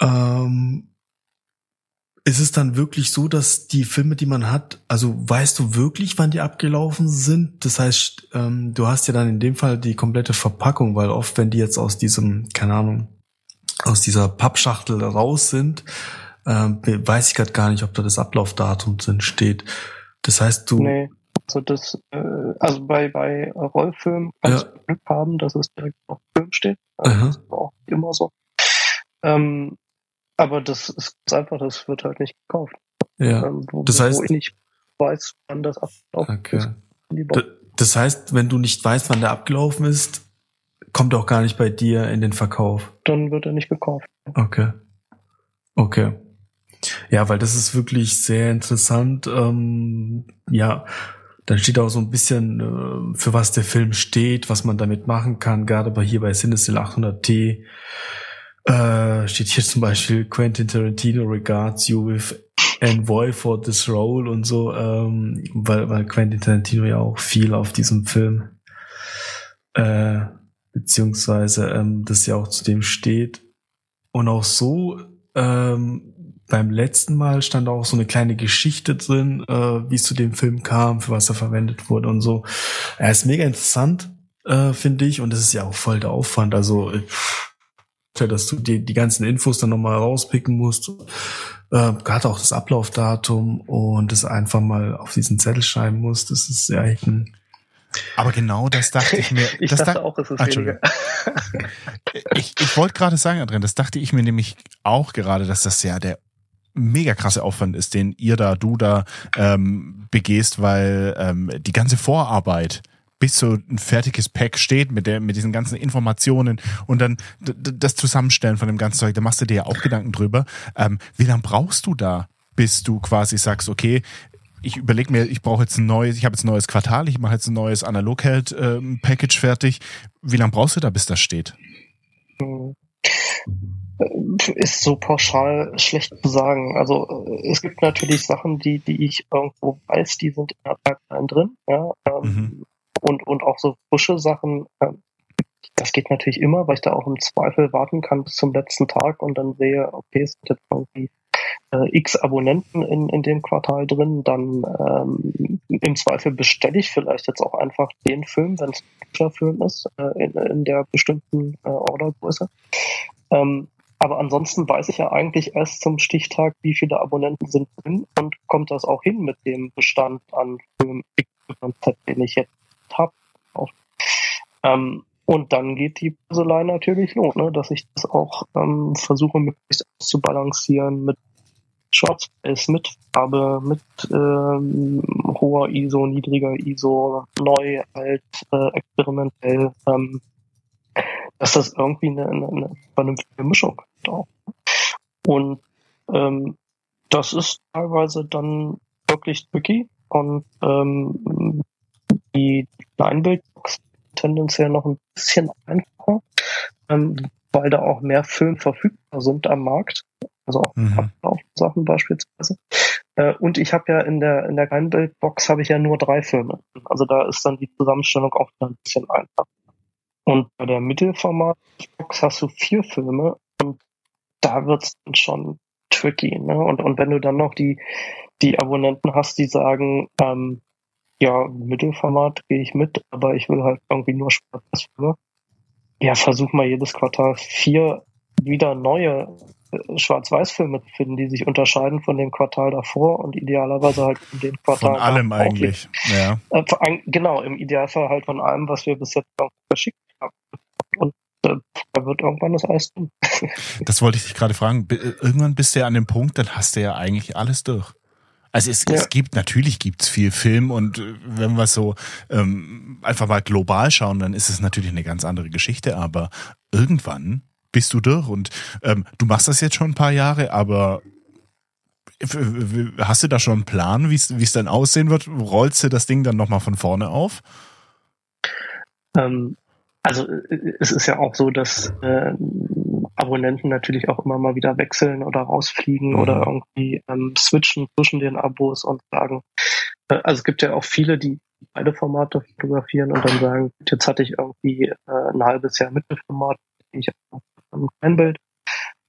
S2: Ähm, ist es dann wirklich so, dass die Filme, die man hat, also weißt du wirklich, wann die abgelaufen sind? Das heißt, ähm, du hast ja dann in dem Fall die komplette Verpackung, weil oft, wenn die jetzt aus diesem, keine Ahnung, aus dieser Pappschachtel raus sind, äh, weiß ich gerade gar nicht, ob da das Ablaufdatum drin steht. Das heißt, du,
S3: nee. Also das, äh, also bei, bei Rollfilmen kannst ja. du Glück haben, dass es direkt auf Film steht. Also das ist auch immer so. Ähm, aber das ist ganz einfach, das wird halt nicht gekauft.
S2: Ja. Ähm, wo, das heißt, wo
S3: ich nicht weiß, wann das
S2: abgelaufen okay. ist. Das heißt, wenn du nicht weißt, wann der abgelaufen ist, kommt er auch gar nicht bei dir in den Verkauf.
S3: Dann wird er nicht gekauft.
S2: Okay. Okay. Ja, weil das ist wirklich sehr interessant. Ähm, ja, dann steht auch so ein bisschen, äh, für was der Film steht, was man damit machen kann. Gerade bei hier bei Cinestill 800T äh, steht hier zum Beispiel Quentin Tarantino regards you with envoy for this role und so, ähm, weil, weil Quentin Tarantino ja auch viel auf diesem Film äh, beziehungsweise ähm, das ja auch zu dem steht. Und auch so ähm, beim letzten Mal stand auch so eine kleine Geschichte drin, äh, wie es zu dem Film kam, für was er verwendet wurde und so. Er ist mega interessant, äh, finde ich, und das ist ja auch voll der Aufwand. Also, äh, dass du die, die ganzen Infos dann nochmal rauspicken musst. Äh, gerade auch das Ablaufdatum und das einfach mal auf diesen Zettel schreiben musst. Das ist ja echt ein
S1: aber genau das dachte ich mir.
S3: ich
S1: das
S3: dachte da, auch, es ist weniger.
S1: ich ich wollte gerade sagen, Adrian, das dachte ich mir nämlich auch gerade, dass das ja der mega krasse Aufwand ist, den ihr da, du da ähm, begehst, weil ähm, die ganze Vorarbeit bis so ein fertiges Pack steht mit der mit diesen ganzen Informationen und dann das Zusammenstellen von dem ganzen Zeug, da machst du dir ja auch Gedanken drüber. Ähm, wie lange brauchst du da, bis du quasi sagst, okay, ich überlege mir, ich brauche jetzt ein neues, ich habe jetzt ein neues Quartal, ich mache jetzt ein neues Analog-Package ähm, fertig. Wie lange brauchst du da, bis das steht?
S3: Hm. Ist so pauschal schlecht zu sagen. Also äh, es gibt natürlich Sachen, die, die ich irgendwo weiß, die sind in der Pipeline drin, ja. Ähm, mhm. Und, und auch so frische Sachen, ähm, das geht natürlich immer, weil ich da auch im Zweifel warten kann bis zum letzten Tag und dann sehe, okay, es sind jetzt irgendwie äh, x Abonnenten in, in dem Quartal drin, dann ähm, im Zweifel bestelle ich vielleicht jetzt auch einfach den Film, wenn es ein Film ist, äh, in, in der bestimmten äh, Ordergröße. Ähm, aber ansonsten weiß ich ja eigentlich erst zum Stichtag, wie viele Abonnenten sind drin und kommt das auch hin mit dem Bestand an Film X, den ich jetzt habe. Ähm, und dann geht die Puzzlei natürlich los, ne? dass ich das auch ähm, versuche, möglichst auszubalancieren mit Shortspace, mit Farbe, mit ähm, hoher ISO, niedriger ISO, neu, alt, äh, experimentell, ähm, dass das irgendwie eine, eine, eine vernünftige Mischung ist auch. Und ähm, das ist teilweise dann wirklich tricky und ähm, die Kleinbildbox tendenziell noch ein bisschen einfacher, ähm, weil da auch mehr Film verfügbar sind am Markt. Also auch mhm. Sachen beispielsweise. Äh, und ich habe ja in der in der Kleinbildbox habe ich ja nur drei Filme. Also da ist dann die Zusammenstellung auch ein bisschen einfacher. Und bei der Mittelformatbox hast du vier Filme und da wird's dann schon tricky. Ne? Und, und wenn du dann noch die, die Abonnenten hast, die sagen, ähm, ja, Mittelformat gehe ich mit, aber ich will halt irgendwie nur Schwarz-Weiß-Filme. Ja, versuch mal jedes Quartal vier wieder neue äh, Schwarz-Weiß-Filme zu finden, die sich unterscheiden von dem Quartal davor und idealerweise halt von dem Quartal.
S1: Von allem eigentlich, ja.
S3: Äh, genau, im Idealfall halt von allem, was wir bis jetzt verschickt haben. Und äh, da wird irgendwann das Eis tun.
S1: das wollte ich dich gerade fragen. Irgendwann bist du ja an dem Punkt, dann hast du ja eigentlich alles durch. Also es, ja. es gibt, natürlich gibt's viel Film und äh, wenn wir so ähm, einfach mal global schauen, dann ist es natürlich eine ganz andere Geschichte, aber irgendwann bist du durch und ähm, du machst das jetzt schon ein paar Jahre, aber hast du da schon einen Plan, wie es dann aussehen wird? Rollst du das Ding dann nochmal von vorne auf?
S3: Ähm, also äh, es ist ja auch so, dass äh, Abonnenten natürlich auch immer mal wieder wechseln oder rausfliegen mhm. oder irgendwie ähm, switchen zwischen den Abos und sagen, äh, also es gibt ja auch viele, die beide Formate fotografieren und dann sagen, jetzt hatte ich irgendwie äh, ein halbes Jahr Mittelformat, ich habe ein Bild.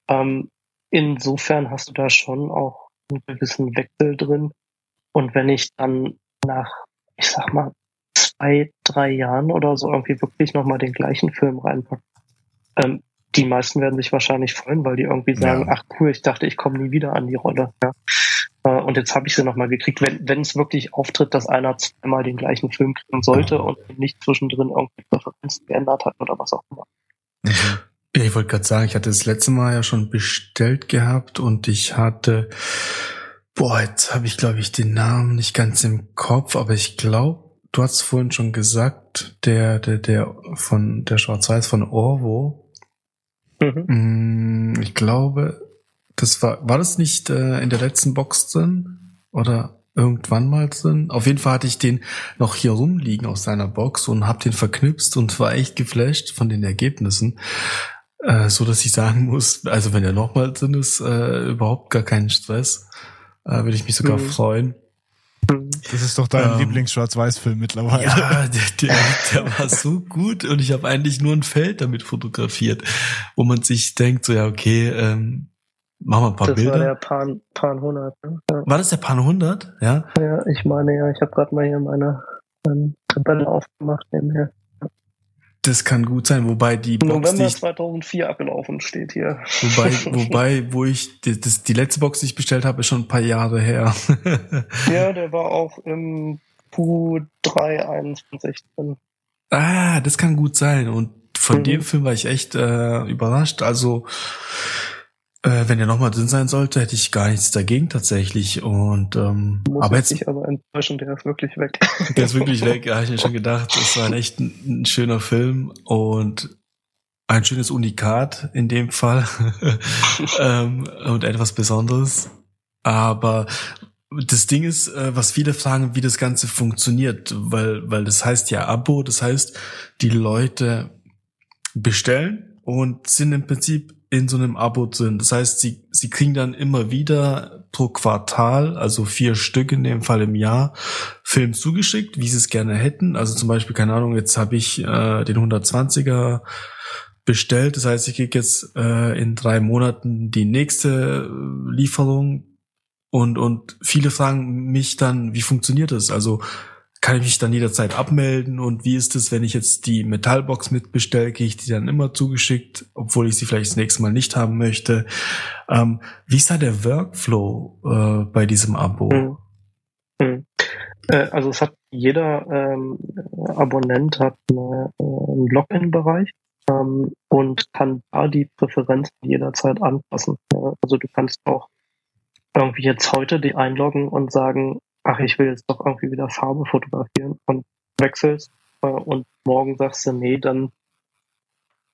S3: Ähm, insofern hast du da schon auch einen gewissen Wechsel drin. Und wenn ich dann nach, ich sag mal, zwei, drei Jahren oder so irgendwie wirklich nochmal den gleichen Film reinpacke, ähm, die meisten werden sich wahrscheinlich freuen, weil die irgendwie sagen, ja. ach cool, ich dachte, ich komme nie wieder an die Rolle. Ja. Äh, und jetzt habe ich sie nochmal gekriegt. Wenn wenn es wirklich auftritt, dass einer zweimal den gleichen Film kriegen sollte und nicht zwischendrin irgendwie Präferenzen geändert hat oder was auch immer.
S2: Ja, ich wollte gerade sagen, ich hatte das letzte Mal ja schon bestellt gehabt und ich hatte, boah, jetzt habe ich glaube ich den Namen nicht ganz im Kopf, aber ich glaube, du hast vorhin schon gesagt, der der der von der Schwarz-Weiß von Orvo, Mhm. Mm, ich glaube, das war, war das nicht äh, in der letzten Box drin? Oder irgendwann mal drin? Auf jeden Fall hatte ich den noch hier rumliegen aus seiner Box und hab den verknüpft und war echt geflasht von den Ergebnissen. Äh, so dass ich sagen muss, also wenn er nochmal drin ist, äh, überhaupt gar keinen Stress. Äh, Würde ich mich sogar mhm. freuen.
S1: Das ist doch dein ähm, Lieblings-Schwarz-Weiß-Film mittlerweile.
S2: Ja, der, der, der war so gut und ich habe eigentlich nur ein Feld damit fotografiert, wo man sich denkt, so ja, okay, ähm, machen wir ein paar
S3: das
S2: Bilder.
S3: Das war der Pan, Pan 100. Ne?
S2: Ja. War das der Pan 100? Ja.
S3: Ja, ich meine ja, ich habe gerade mal hier meine ähm, Tabelle aufgemacht nebenher.
S2: Das kann gut sein, wobei die
S3: Box, November die ich, 2004 abgelaufen steht hier.
S2: Wobei, wobei, wo ich die, das, die letzte Box, die ich bestellt habe, ist schon ein paar Jahre her.
S3: ja, der war auch im Q3 21 drin.
S2: Ah, das kann gut sein. Und von mhm. dem Film war ich echt äh, überrascht. Also Äh, wenn er nochmal drin sein sollte, hätte ich gar nichts dagegen tatsächlich. Und ähm,
S3: Muss
S2: aber
S3: ich
S2: jetzt,
S3: dich aber enttäuschen, der ist wirklich weg.
S2: der ist wirklich weg. Ja, ich mir schon gedacht, das war ein echt ein, ein schöner Film und ein schönes Unikat in dem Fall ähm, und etwas Besonderes. Aber das Ding ist, äh, was viele fragen, wie das Ganze funktioniert, weil, weil das heißt ja Abo, das heißt, die Leute bestellen und sind im Prinzip in so einem Abo drin. Das heißt, sie, sie kriegen dann immer wieder pro Quartal, also vier Stück in dem Fall im Jahr, Film zugeschickt, wie sie es gerne hätten. Also zum Beispiel, keine Ahnung, jetzt habe ich äh, den 120er bestellt. Das heißt, ich kriege jetzt äh, in drei Monaten die nächste äh, Lieferung. Und, und viele fragen mich dann, wie funktioniert das? Also kann ich mich dann jederzeit abmelden und wie ist es, wenn ich jetzt die Metallbox mitbestelle, kriege ich die dann immer zugeschickt, obwohl ich sie vielleicht das nächste Mal nicht haben möchte. Ähm, wie ist da der Workflow äh, bei diesem Abo?
S3: Hm. Hm. Äh, also es hat jeder ähm, Abonnent hat eine, äh, einen Login-Bereich ähm, und kann da die Präferenzen jederzeit anpassen. Also du kannst auch irgendwie jetzt heute die einloggen und sagen, ach, ich will jetzt doch irgendwie wieder Farbe fotografieren und wechselst äh, und morgen sagst du, nee, dann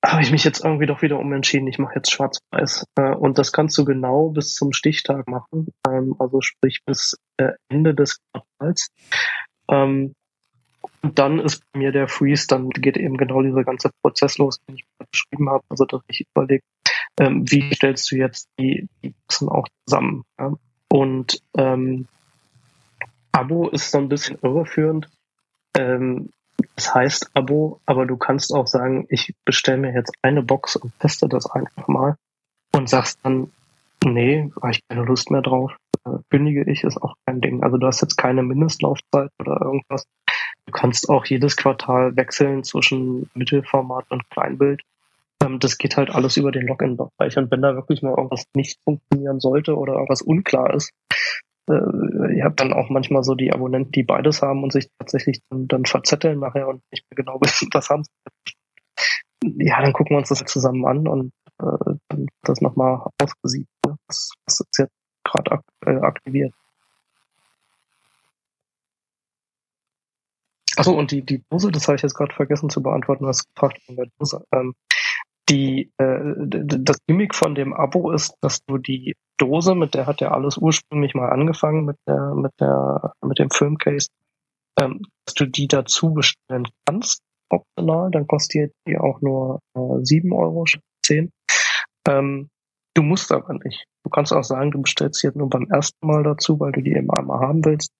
S3: habe ich mich jetzt irgendwie doch wieder umentschieden, ich mache jetzt schwarz-weiß. Äh, und das kannst du genau bis zum Stichtag machen, ähm, also sprich bis äh, Ende des Quartals. Ähm, und dann ist bei mir der Freeze, dann geht eben genau dieser ganze Prozess los, den ich beschrieben habe. Also dass ich überlege, ähm, wie stellst du jetzt die, die Boxen auch zusammen. Ja? Und ähm, Abo ist so ein bisschen irreführend. Ähm, das heißt Abo, aber du kannst auch sagen, ich bestelle mir jetzt eine Box und teste das einfach mal und sagst dann, nee, habe ich keine Lust mehr drauf, äh, kündige ich, ist auch kein Ding. Also du hast jetzt keine Mindestlaufzeit oder irgendwas. Du kannst auch jedes Quartal wechseln zwischen Mittelformat und Kleinbild. Ähm, das geht halt alles über den Login-Bereich. Und wenn da wirklich mal irgendwas nicht funktionieren sollte oder irgendwas unklar ist, äh, ihr habt dann auch manchmal so die Abonnenten, die beides haben und sich tatsächlich dann, dann verzetteln nachher und nicht mehr genau wissen, was haben sie. Ja, dann gucken wir uns das zusammen an und äh, dann das nochmal ausgesiebt. Ne? Was, was ist jetzt gerade ak äh, aktiviert. Achso, und die, die Dose, das habe ich jetzt gerade vergessen zu beantworten, was gefragt von der Dose. Ähm, die, äh, das Gimmick von dem Abo ist, dass du die Dose, mit der hat ja alles ursprünglich mal angefangen, mit der, mit der, mit dem Filmcase, ähm, dass du die dazu bestellen kannst, optional, dann kostet die auch nur äh, 7 Euro, 10. Ähm, du musst aber nicht. Du kannst auch sagen, du bestellst sie jetzt nur beim ersten Mal dazu, weil du die eben einmal haben willst.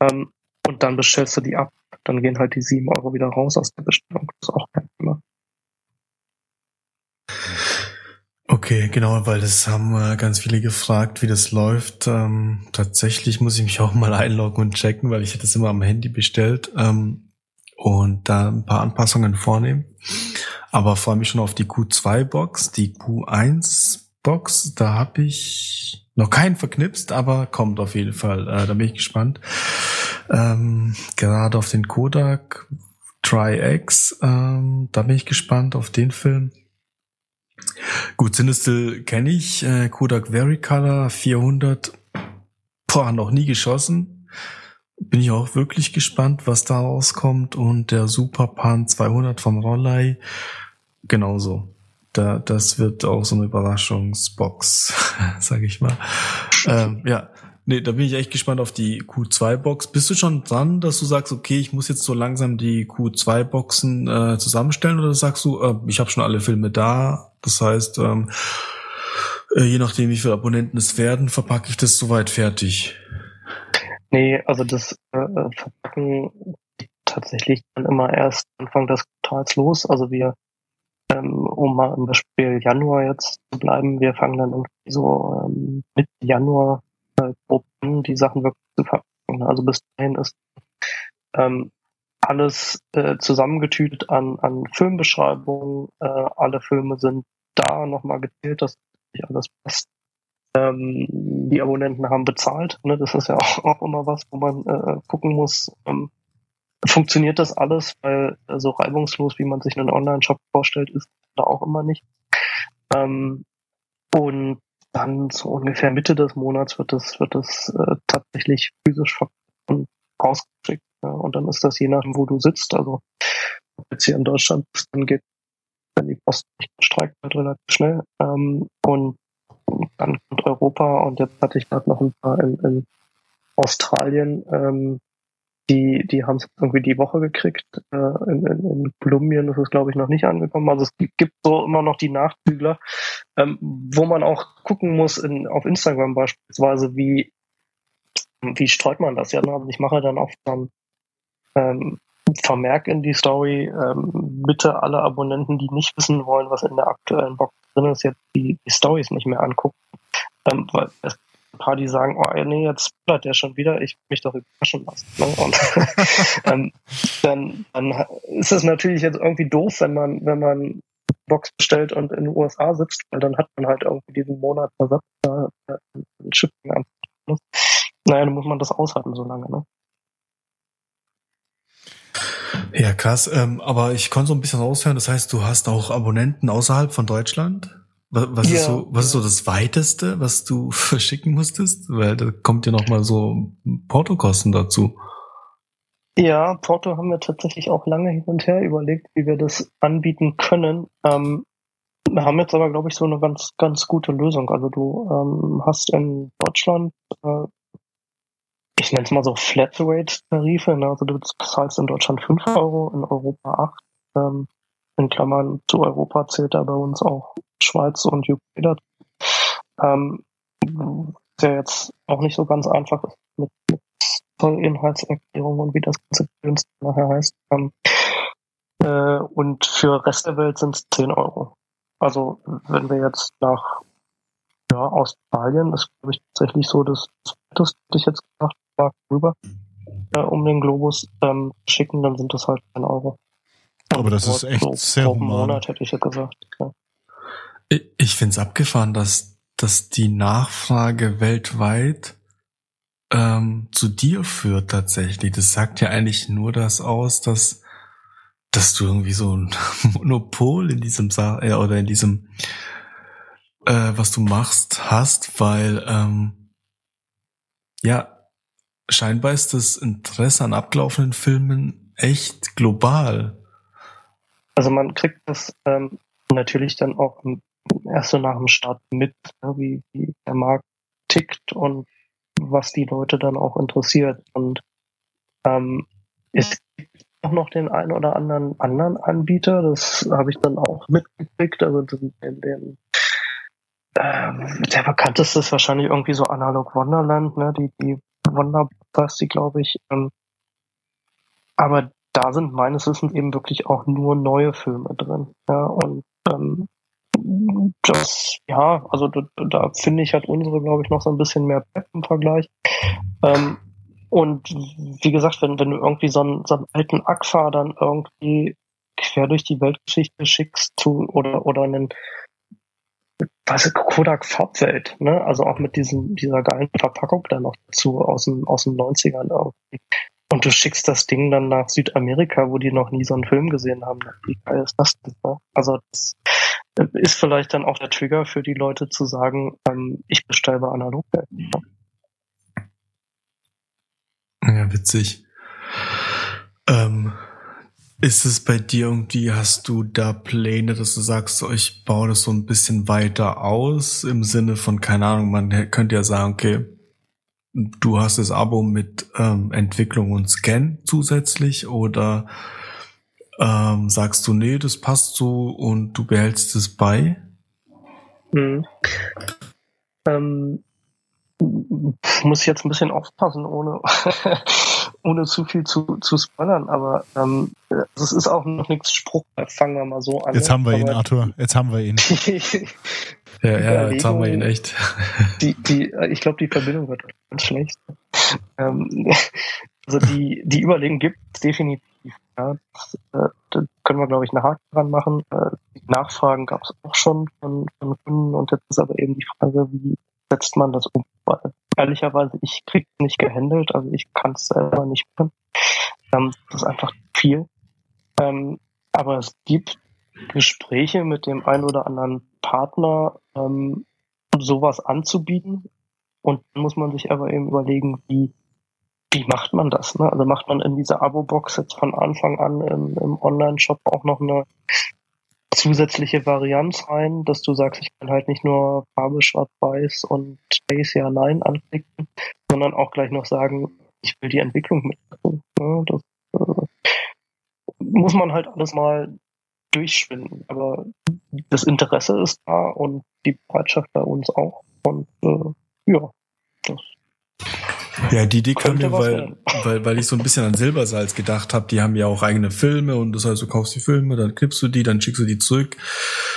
S3: Ähm, und dann bestellst du die ab. Dann gehen halt die 7 Euro wieder raus aus der Bestellung. Das ist auch kein Thema.
S2: Okay, genau, weil das haben äh, ganz viele gefragt, wie das läuft. Ähm, tatsächlich muss ich mich auch mal einloggen und checken, weil ich hätte es immer am Handy bestellt ähm, und da ein paar Anpassungen vornehmen. Aber freue mich schon auf die Q2-Box, die Q1-Box. Da habe ich noch keinen verknipst, aber kommt auf jeden Fall. Äh, da bin ich gespannt. Ähm, gerade auf den Kodak Tri-X, ähm, da bin ich gespannt auf den Film. Gut, Sinistil kenne ich. Äh, Kodak Vericolor 400. Boah, noch nie geschossen. Bin ich auch wirklich gespannt, was da rauskommt. Und der Super Pan 200 von Rollei. Genauso. Da, das wird auch so eine Überraschungsbox, sage ich mal. Ähm, ja, Nee, da bin ich echt gespannt auf die Q2-Box. Bist du schon dran, dass du sagst, okay, ich muss jetzt so langsam die Q2-Boxen äh, zusammenstellen oder sagst du, äh, ich habe schon alle Filme da? Das heißt, ähm, äh, je nachdem, wie viele Abonnenten es werden, verpacke ich das soweit fertig.
S3: Nee, also das äh, Verpacken tatsächlich dann immer erst Anfang des Quartals los. Also wir, ähm, um mal im Beispiel Januar jetzt zu bleiben, wir fangen dann irgendwie so ähm, Mitte Januar äh, die Sachen wirklich zu verpacken. Also bis dahin ist ähm, alles äh, zusammengetütet an, an Filmbeschreibungen. Äh, alle Filme sind da nochmal gezählt, dass alles passt. Ähm, die Abonnenten haben bezahlt. Ne? Das ist ja auch, auch immer was, wo man äh, gucken muss, ähm, funktioniert das alles, weil äh, so reibungslos, wie man sich einen Online-Shop vorstellt, ist da auch immer nicht. Ähm, und dann so ungefähr Mitte des Monats wird es wird es äh, tatsächlich physisch rausgeschickt. Ja, und dann ist das je nachdem, wo du sitzt. Also jetzt hier in Deutschland dann geht, wenn die Post nicht streikt, wird relativ schnell. Ähm, und dann kommt Europa und jetzt hatte ich gerade noch ein paar in, in Australien, ähm, die, die haben es irgendwie die Woche gekriegt. Äh, in, in, in Kolumbien ist es, glaube ich, noch nicht angekommen. Also es gibt so immer noch die Nachzügler, ähm, wo man auch gucken muss, in, auf Instagram beispielsweise, wie, wie streut man das ja. Also ich mache dann oft dann ähm, Vermerk in die Story, ähm, bitte alle Abonnenten, die nicht wissen wollen, was in der aktuellen Box drin ist, jetzt die, die Stories nicht mehr angucken. Ähm, weil es ein paar, die sagen, oh nee, jetzt bleibt der schon wieder, ich mich doch überraschen lassen. Ne? Und ähm, dann, dann ist es natürlich jetzt irgendwie doof, wenn man, wenn man Box bestellt und in den USA sitzt, weil dann hat man halt irgendwie diesen Monat Versatz da äh, Shipping an. Naja, dann muss man das aushalten so lange, ne?
S2: Ja, krass. Ähm, aber ich konnte so ein bisschen raushören, das heißt, du hast auch Abonnenten außerhalb von Deutschland? Was, was ja, ist so, was ist so das weiteste, was du verschicken musstest? Weil da kommt ja noch mal so Portokosten dazu.
S3: Ja, Porto haben wir tatsächlich auch lange hin und her überlegt, wie wir das anbieten können. Ähm, wir haben jetzt aber, glaube ich, so eine ganz, ganz gute Lösung. Also du ähm, hast in Deutschland, äh, ich nenne es mal so Flatrate-Tarife. Ne? Also du zahlst in Deutschland 5 Euro, in Europa 8. Ähm, in Klammern zu Europa zählt da bei uns auch Schweiz und UK dazu. Ähm, der jetzt auch nicht so ganz einfach ist mit, mit Inhaltserklärung und wie das ganze nachher heißt. Ähm, äh, und für Rest der Welt sind es 10 Euro. Also wenn wir jetzt nach ja, Australien, das glaube ich tatsächlich so das, das hätte ich jetzt gedacht, war rüber äh, um den Globus ähm, schicken, dann sind das halt 10 Euro.
S1: Aber das ist echt sehr human.
S3: Monat hätte ich ja gesagt. Ja.
S2: Ich, ich finde es abgefahren, dass, dass die Nachfrage weltweit ähm, zu dir führt tatsächlich. Das sagt ja eigentlich nur das aus, dass, dass du irgendwie so ein Monopol in diesem Sa äh, oder in diesem äh, was du machst hast, weil ähm, ja scheinbar ist das Interesse an abgelaufenen Filmen echt global.
S3: Also man kriegt das ähm, natürlich dann auch erst so nach dem Start mit, ne, wie, wie der Markt tickt und was die Leute dann auch interessiert. Und ähm, es gibt auch noch den einen oder anderen anderen Anbieter, das habe ich dann auch mitgekriegt, also den, den ähm, der bekannteste ist wahrscheinlich irgendwie so Analog Wonderland, ne, die, die Wonderbus, die glaube ich. Ähm, aber da sind meines Wissens eben wirklich auch nur neue Filme drin. Ja, und ähm, das, ja, also da, da finde ich, hat unsere, glaube ich, noch so ein bisschen mehr Pep im Vergleich. Ähm, und wie gesagt, wenn, wenn du irgendwie so einen, so einen alten Agfa dann irgendwie quer durch die Weltgeschichte schickst zu oder oder einen was ist Kodak Farbwelt, ne? Also auch mit diesem dieser geilen Verpackung da noch dazu aus den aus den 90ern irgendwie. Und du schickst das Ding dann nach Südamerika, wo die noch nie so einen Film gesehen haben. Wie geil ist das denn? Ne? Also das ist vielleicht dann auch der Trigger für die Leute zu sagen, ähm, ich bestelle bei analog.
S2: Ja, witzig. Ähm, ist es bei dir irgendwie, hast du da Pläne, dass du sagst, ich baue das so ein bisschen weiter aus, im Sinne von, keine Ahnung, man könnte ja sagen, okay, du hast das Abo mit ähm, Entwicklung und Scan zusätzlich oder ähm, sagst du, nee, das passt so und du behältst es bei?
S3: Hm. Ähm, muss ich jetzt ein bisschen aufpassen, ohne, ohne zu viel zu, zu spoilern, aber ähm, es ist auch noch nichts Spruch, fangen wir mal so an.
S1: Jetzt haben wir ihn, Arthur, jetzt haben wir ihn.
S2: ja, ja, jetzt haben wir ihn echt.
S3: die, die, ich glaube, die Verbindung wird ganz schlecht. Ähm, also die, die Überlegung gibt es definitiv. Ja. Das, äh, da können wir, glaube ich, eine Haken dran machen. Äh, die Nachfragen gab es auch schon von, von Kunden und jetzt ist aber eben die Frage, wie setzt man das um? Weil ehrlicherweise, ich krieg's nicht gehandelt, also ich kann es selber nicht machen. Ähm, das ist einfach viel. Ähm, aber es gibt Gespräche mit dem einen oder anderen Partner, ähm, sowas anzubieten. Und dann muss man sich aber eben überlegen, wie, wie macht man das? Ne? Also macht man in dieser Abo-Box jetzt von Anfang an im, im Online-Shop auch noch eine zusätzliche Varianz rein, dass du sagst, ich kann halt nicht nur Farbe schwarz-weiß und Space ja nein anklicken, sondern auch gleich noch sagen, ich will die Entwicklung mit. Ja, das äh, muss man halt alles mal durchspinnen. Aber das Interesse ist da und die Bereitschaft bei uns auch. Und äh, ja, das
S2: ja, die Idee kam mir, weil, weil, weil ich so ein bisschen an Silbersalz gedacht habe. Die haben ja auch eigene Filme und das heißt, du kaufst die Filme, dann knippst du die, dann schickst du die zurück.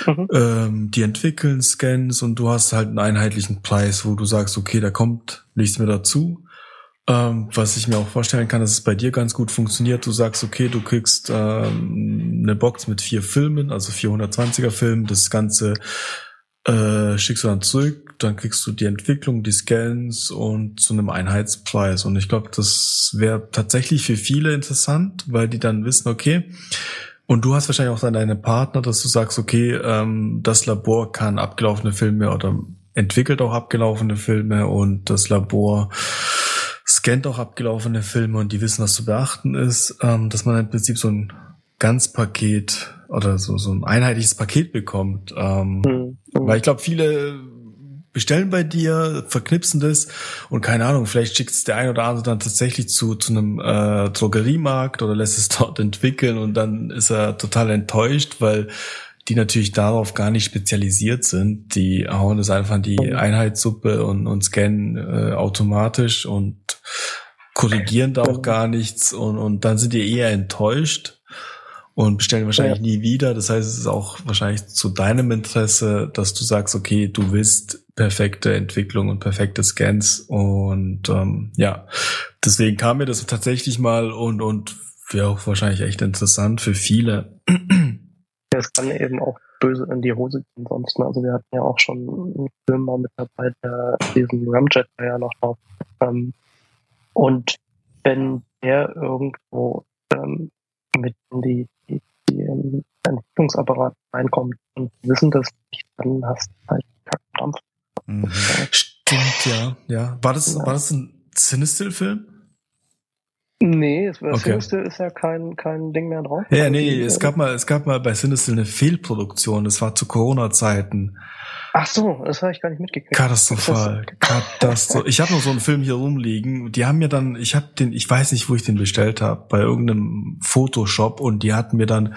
S2: Mhm. Ähm, die entwickeln Scans und du hast halt einen einheitlichen Preis, wo du sagst, okay, da kommt nichts mehr dazu. Ähm, was ich mir auch vorstellen kann, dass es bei dir ganz gut funktioniert. Du sagst, okay, du kriegst ähm, eine Box mit vier Filmen, also 420er Filmen. Das Ganze äh, schickst du dann zurück, dann kriegst du die Entwicklung, die Scans und zu einem Einheitspreis. Und ich glaube, das wäre tatsächlich für viele interessant, weil die dann wissen, okay, und du hast wahrscheinlich auch dann deine Partner, dass du sagst, okay, ähm, das Labor kann abgelaufene Filme oder entwickelt auch abgelaufene Filme und das Labor scannt auch abgelaufene Filme und die wissen, was zu beachten ist, ähm, dass man im Prinzip so ein Ganzpaket oder so, so ein einheitliches Paket bekommt. Ähm, mhm. Weil ich glaube, viele bestellen bei dir, verknipsen das und keine Ahnung, vielleicht schickt es der ein oder andere dann tatsächlich zu, zu einem äh, Drogeriemarkt oder lässt es dort entwickeln und dann ist er total enttäuscht, weil die natürlich darauf gar nicht spezialisiert sind. Die hauen das einfach in die mhm. Einheitssuppe und, und scannen äh, automatisch und korrigieren da auch gar nichts und, und dann sind die eher enttäuscht und bestellen wahrscheinlich ja. nie wieder. Das heißt, es ist auch wahrscheinlich zu deinem Interesse, dass du sagst, okay, du willst perfekte Entwicklung und perfekte Scans und ähm, ja, deswegen kam mir das tatsächlich mal und und wäre auch wahrscheinlich echt interessant für viele.
S3: es kann eben auch böse in die Hose gehen sonst. Ne? Also wir hatten ja auch schon einen Film mal mit dabei, der diesen Ramjet war ja noch drauf. Ähm, und wenn der irgendwo ähm, mit in die, Entwicklungsapparat reinkommt und wissen das nicht, dann hast du halt Kackdampf.
S2: Mhm. Stimmt, ja, ja. War das, ja. war das ein Sinistil-Film?
S3: Nee, es okay. Sinistil ist ja kein, kein Ding mehr drauf.
S2: Ja, nee, es gab mal, es gab mal bei Sinistil eine Fehlproduktion. Das war zu Corona-Zeiten.
S3: Ach so, das habe ich gar nicht mitgekriegt.
S2: Katastrophal. Katastrophal. Ich habe noch so einen Film hier rumliegen. Die haben mir dann, ich habe den, ich weiß nicht, wo ich den bestellt habe, bei irgendeinem Photoshop und die hatten mir dann,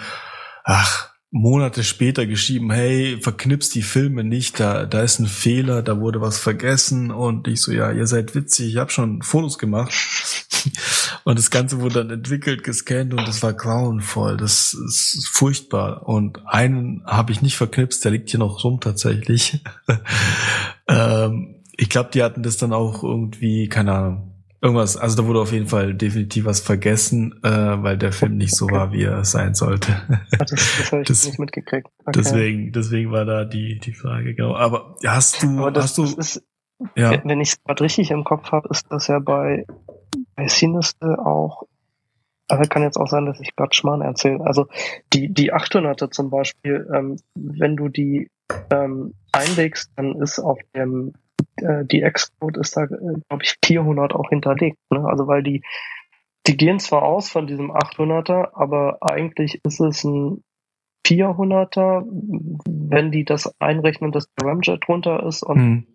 S2: ach, Monate später geschrieben, hey, verknipst die Filme nicht, da, da ist ein Fehler, da wurde was vergessen. Und ich so, ja, ihr seid witzig, ich habe schon Fotos gemacht. Und das Ganze wurde dann entwickelt, gescannt und das war grauenvoll, das ist furchtbar. Und einen habe ich nicht verknipst, der liegt hier noch rum tatsächlich. ähm, ich glaube, die hatten das dann auch irgendwie, keine Ahnung, Irgendwas, also da wurde auf jeden Fall definitiv was vergessen, äh, weil der Film nicht so war, wie er sein sollte.
S3: Das, das habe ich das, nicht mitgekriegt.
S2: Okay. Deswegen, deswegen war da die, die Frage, genau. Aber hast du, Aber das, hast du,
S3: ist, ja. wenn ich es gerade richtig im Kopf habe, ist das ja bei, bei Sinister auch, also kann jetzt auch sein, dass ich gerade Schmarrn erzähle. Also die, die 800er zum Beispiel, ähm, wenn du die ähm, einlegst, dann ist auf dem die X-Code ist da, äh, glaube ich, 400 auch hinterlegt. Ne? Also weil die, die gehen zwar aus von diesem 800er, aber eigentlich ist es ein 400er, wenn die das einrechnen, dass der Ramjet drunter ist und hm.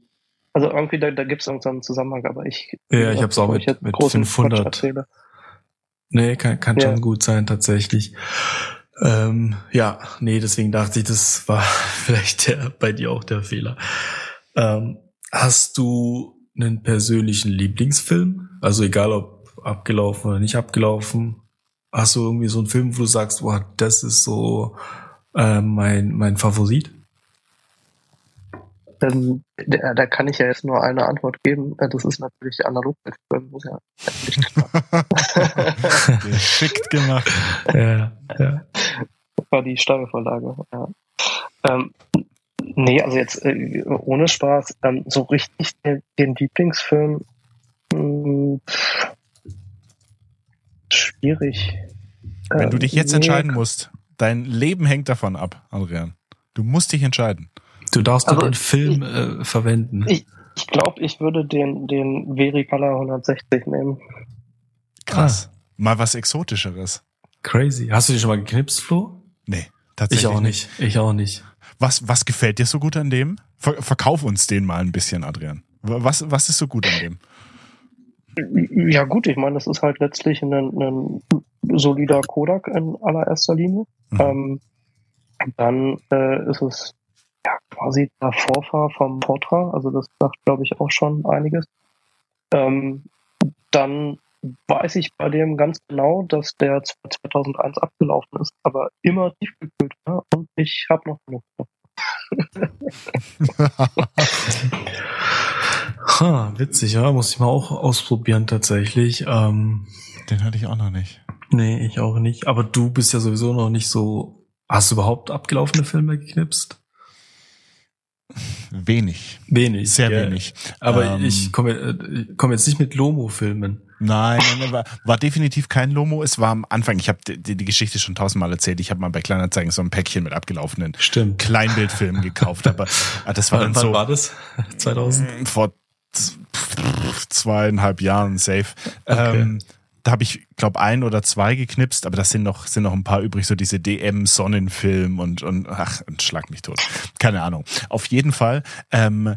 S3: also irgendwie da, da gibt es irgendeinen Zusammenhang, aber ich
S2: ja, ich habe es auch mit, mit 500. Nee, kann, kann ja. schon gut sein tatsächlich. Ähm, ja, nee, deswegen dachte ich, das war vielleicht der, bei dir auch der Fehler. Ähm, Hast du einen persönlichen Lieblingsfilm? Also egal ob abgelaufen oder nicht abgelaufen. Hast du irgendwie so einen Film, wo du sagst, boah, das ist so äh, mein, mein Favorit?
S3: Ähm, da, da kann ich ja jetzt nur eine Antwort geben. Das ist natürlich der Analogfilm, muss ja
S2: Geschickt gemacht. ja, ja.
S3: Das war die Steilvorlage. Ja. Ähm, Nee, also jetzt äh, ohne Spaß, ähm, so richtig den, den Lieblingsfilm mh, hm, schwierig.
S1: Wenn äh, du dich jetzt nee. entscheiden musst, dein Leben hängt davon ab, Adrian. Du musst dich entscheiden.
S2: Du darfst
S3: Also,
S2: doch den Film äh, verwenden.
S3: Ich, ich glaube, ich würde den, den Vericolor 160 nehmen.
S1: Krass. Mal was Exotischeres.
S2: Crazy. Hast du den schon mal geknipst, Flo?
S1: Nee, tatsächlich
S2: Ich auch nicht. Ich auch nicht.
S1: Was, was gefällt dir so gut an dem? Ver verkauf uns den mal ein bisschen, Adrian. Was, was ist so gut an dem?
S3: Ja gut, ich meine, das ist halt letztlich ein, ein solider Kodak in allererster Linie.
S1: Mhm.
S3: Ähm, dann äh, ist es ja quasi der Vorfahr vom Portra, also das sagt, glaube ich, auch schon einiges. Ähm, dann weiß ich bei dem ganz genau, dass der 2001 abgelaufen ist, aber immer tiefgekühlt war und ich habe noch genug.
S2: Ha, witzig, ja. Muss ich mal auch ausprobieren tatsächlich. Ähm,
S1: Den hatte ich auch noch nicht.
S2: nee, ich auch nicht. Aber du bist ja sowieso noch nicht so. Hast du überhaupt abgelaufene Filme geknipst?
S1: Wenig.
S2: Wenig.
S1: Sehr
S2: gell?
S1: wenig.
S2: Aber
S1: Ähm,
S2: ich komme äh, komm jetzt nicht mit Lomo-Filmen.
S1: Nein, nein, nein war, war definitiv kein Lomo. Es war am Anfang, ich habe die, die Geschichte schon tausendmal erzählt. Ich habe mal bei Kleinanzeigen so ein Päckchen mit abgelaufenen
S2: Stimmt.
S1: Kleinbildfilmen gekauft, aber ah, das war
S2: Wann,
S1: dann
S2: wann
S1: so
S2: war das? 2000?
S1: vor zweieinhalb Jahren safe.
S2: Okay.
S1: Ähm, da habe ich, glaube ein oder zwei geknipst, aber das sind noch sind noch ein paar übrig, so diese DM Sonnenfilm und und ach, und schlag mich tot. Keine Ahnung. Auf jeden Fall. Ähm,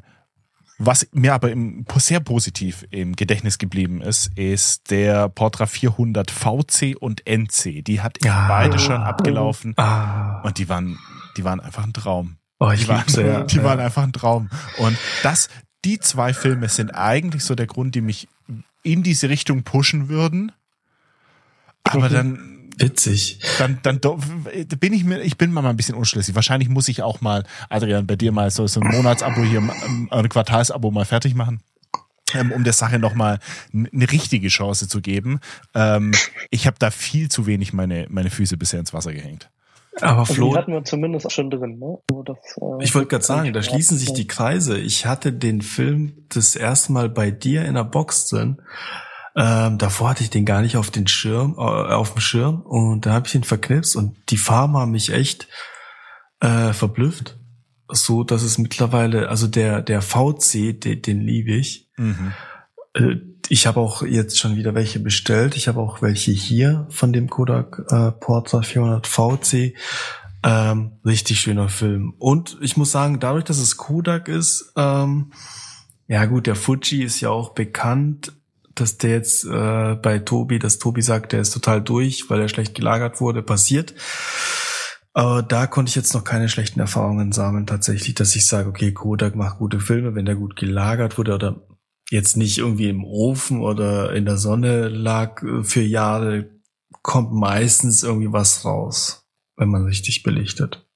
S1: was mir aber im, sehr positiv im Gedächtnis geblieben ist, ist der Portra 400 VC und NC. Die hat ich
S2: Ah.
S1: beide schon abgelaufen
S2: Ah.
S1: und die waren, die waren einfach ein Traum.
S2: Oh, ich
S1: Die waren,
S2: ja.
S1: die
S2: ja.
S1: waren einfach ein Traum. Und das, die zwei Filme sind eigentlich so der Grund, die mich in diese Richtung pushen würden. Aber dann,
S2: Witzig.
S1: dann, dann bin ich mir, ich bin mal ein bisschen unschlüssig. Wahrscheinlich muss ich auch mal, Adrian, bei dir mal so, so ein Monatsabo hier, ähm, ein Quartalsabo mal fertig machen. ähm, Um der Sache nochmal eine richtige Chance zu geben. Ähm, ich habe da viel zu wenig meine, meine Füße bisher ins Wasser gehängt.
S2: Aber
S3: Also
S2: Flo,
S3: die hatten wir zumindest auch schon drin, ne? Das, äh,
S2: Ich wollte gerade sagen, da schließen sich die Kreise. Ich hatte den Film das erste Mal bei dir in der Box drin. Ähm, davor hatte ich den gar nicht auf den Schirm, äh, auf dem Schirm und da habe ich ihn verknipst und die Farben haben mich echt äh, verblüfft. So, dass es mittlerweile, also der, der VC, den, den liebe ich.
S1: Mhm.
S2: Äh, Ich habe auch jetzt schon wieder welche bestellt. Ich habe auch welche hier von dem Kodak äh, Portra 400 VC. Ähm, richtig schöner Film. Und ich muss sagen, dadurch, dass es Kodak ist, ähm, ja gut, der Fuji ist ja auch bekannt, dass der jetzt äh, bei Tobi, dass Tobi sagt, der ist total durch, weil er schlecht gelagert wurde, passiert. Aber da konnte ich jetzt noch keine schlechten Erfahrungen sammeln, tatsächlich, dass ich sage, okay, Kodak macht gute Filme, wenn der gut gelagert wurde oder jetzt nicht irgendwie im Ofen oder in der Sonne lag äh, für Jahre, kommt meistens irgendwie was raus, wenn man richtig belichtet.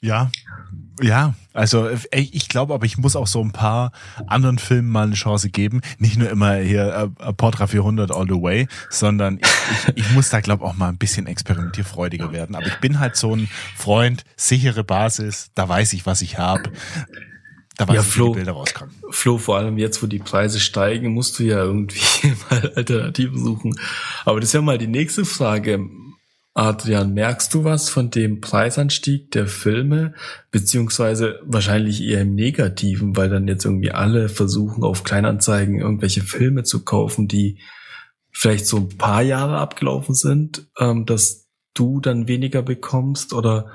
S1: Ja, ja, also ich glaube, aber ich muss auch so ein paar anderen Filmen mal eine Chance geben. Nicht nur immer hier äh, Portra 400 all the way, sondern ich, ich, ich muss da glaube auch mal ein bisschen experimentierfreudiger werden. Aber ich bin halt so ein Freund, sichere Basis, da weiß ich, was ich habe. Da weiß
S2: Ja,
S1: ich, wie
S2: Flo.
S1: die Bilder rauskommen.
S2: Flo, vor allem jetzt, wo die Preise steigen, musst du ja irgendwie mal Alternativen suchen. Aber das ist ja mal die nächste Frage. Adrian, merkst du was von dem Preisanstieg der Filme, beziehungsweise wahrscheinlich eher im Negativen, weil dann jetzt irgendwie alle versuchen, auf Kleinanzeigen irgendwelche Filme zu kaufen, die vielleicht so ein paar Jahre abgelaufen sind, ähm, dass du dann weniger bekommst? Oder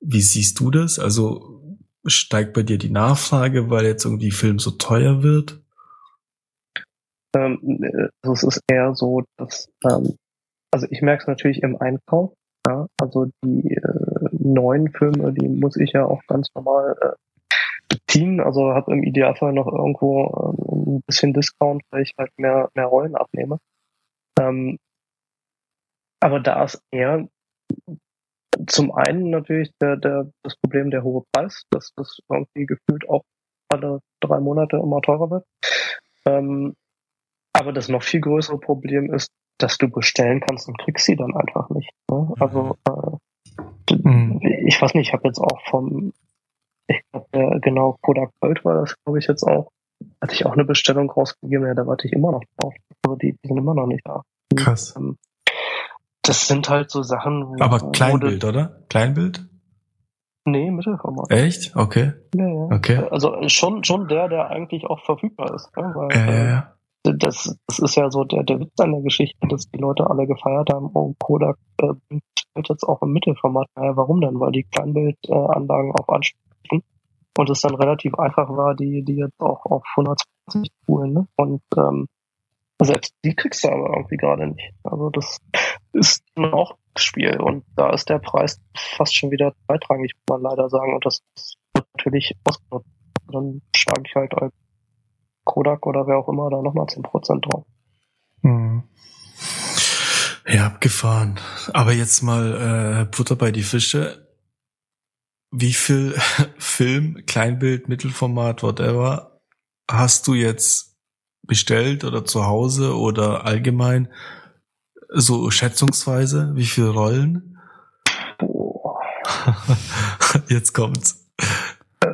S2: wie siehst du das? Also steigt bei dir die Nachfrage, weil jetzt irgendwie Film so teuer wird?
S3: Ähm, äh, es ist eher so, dass, ähm, also ich merke es natürlich im Einkauf. Ja? Also die äh, neuen Filme, die muss ich ja auch ganz normal äh, beziehen. Also habe im Idealfall noch irgendwo ähm, ein bisschen Discount, weil ich halt mehr, mehr Rollen abnehme. Ähm, aber da ist eher zum einen natürlich der, der, das Problem der hohe Preis, dass das irgendwie gefühlt auch alle drei Monate immer teurer wird. Ähm, aber das noch viel größere Problem ist, dass du bestellen kannst und kriegst sie dann einfach nicht. Ne? Also äh,
S2: Mhm.
S3: ich weiß nicht, ich habe jetzt auch vom, ich glaube, genau Kodak Gold war das, glaube ich, jetzt auch, hatte ich auch eine Bestellung rausgegeben, ja, da warte ich immer noch drauf. Also die, die sind immer noch nicht da.
S2: Krass.
S3: Ähm, das sind halt so Sachen, wo,
S2: Aber Kleinbild, oder? Kleinbild?
S3: Nee, Mittelformat.
S2: Echt? Okay.
S3: Ja, ja.
S2: Okay.
S3: Also schon, schon der, der eigentlich auch verfügbar ist. Ne? Weil,
S2: Ja, ja, ja.
S3: Das, das ist ja so der, der Witz an der Geschichte, dass die Leute alle gefeiert haben, oh, Kodak äh, stellt jetzt auch im Mittelformat. Naja, warum denn? Weil die Kleinbildanlagen Anlagen auch ansprechen und es dann relativ einfach war, die, die jetzt auch auf 120 zu spulen. Ne? Und ähm, selbst die kriegst du aber irgendwie gerade nicht. Also das ist auch das Spiel und da ist der Preis fast schon wieder zweitrangig, muss man leider sagen. Und das wird natürlich ausgenutzt. Dann schlage ich halt als Kodak oder wer auch immer da nochmal 10% drauf.
S2: Mhm. Ja, abgefahren. Aber jetzt mal äh, Butter bei die Fische. Wie viel Film, Kleinbild, Mittelformat, whatever, hast du jetzt bestellt oder zu Hause oder allgemein so schätzungsweise? Wie viele Rollen?
S3: Boah.
S2: Jetzt kommt's.
S3: Äh,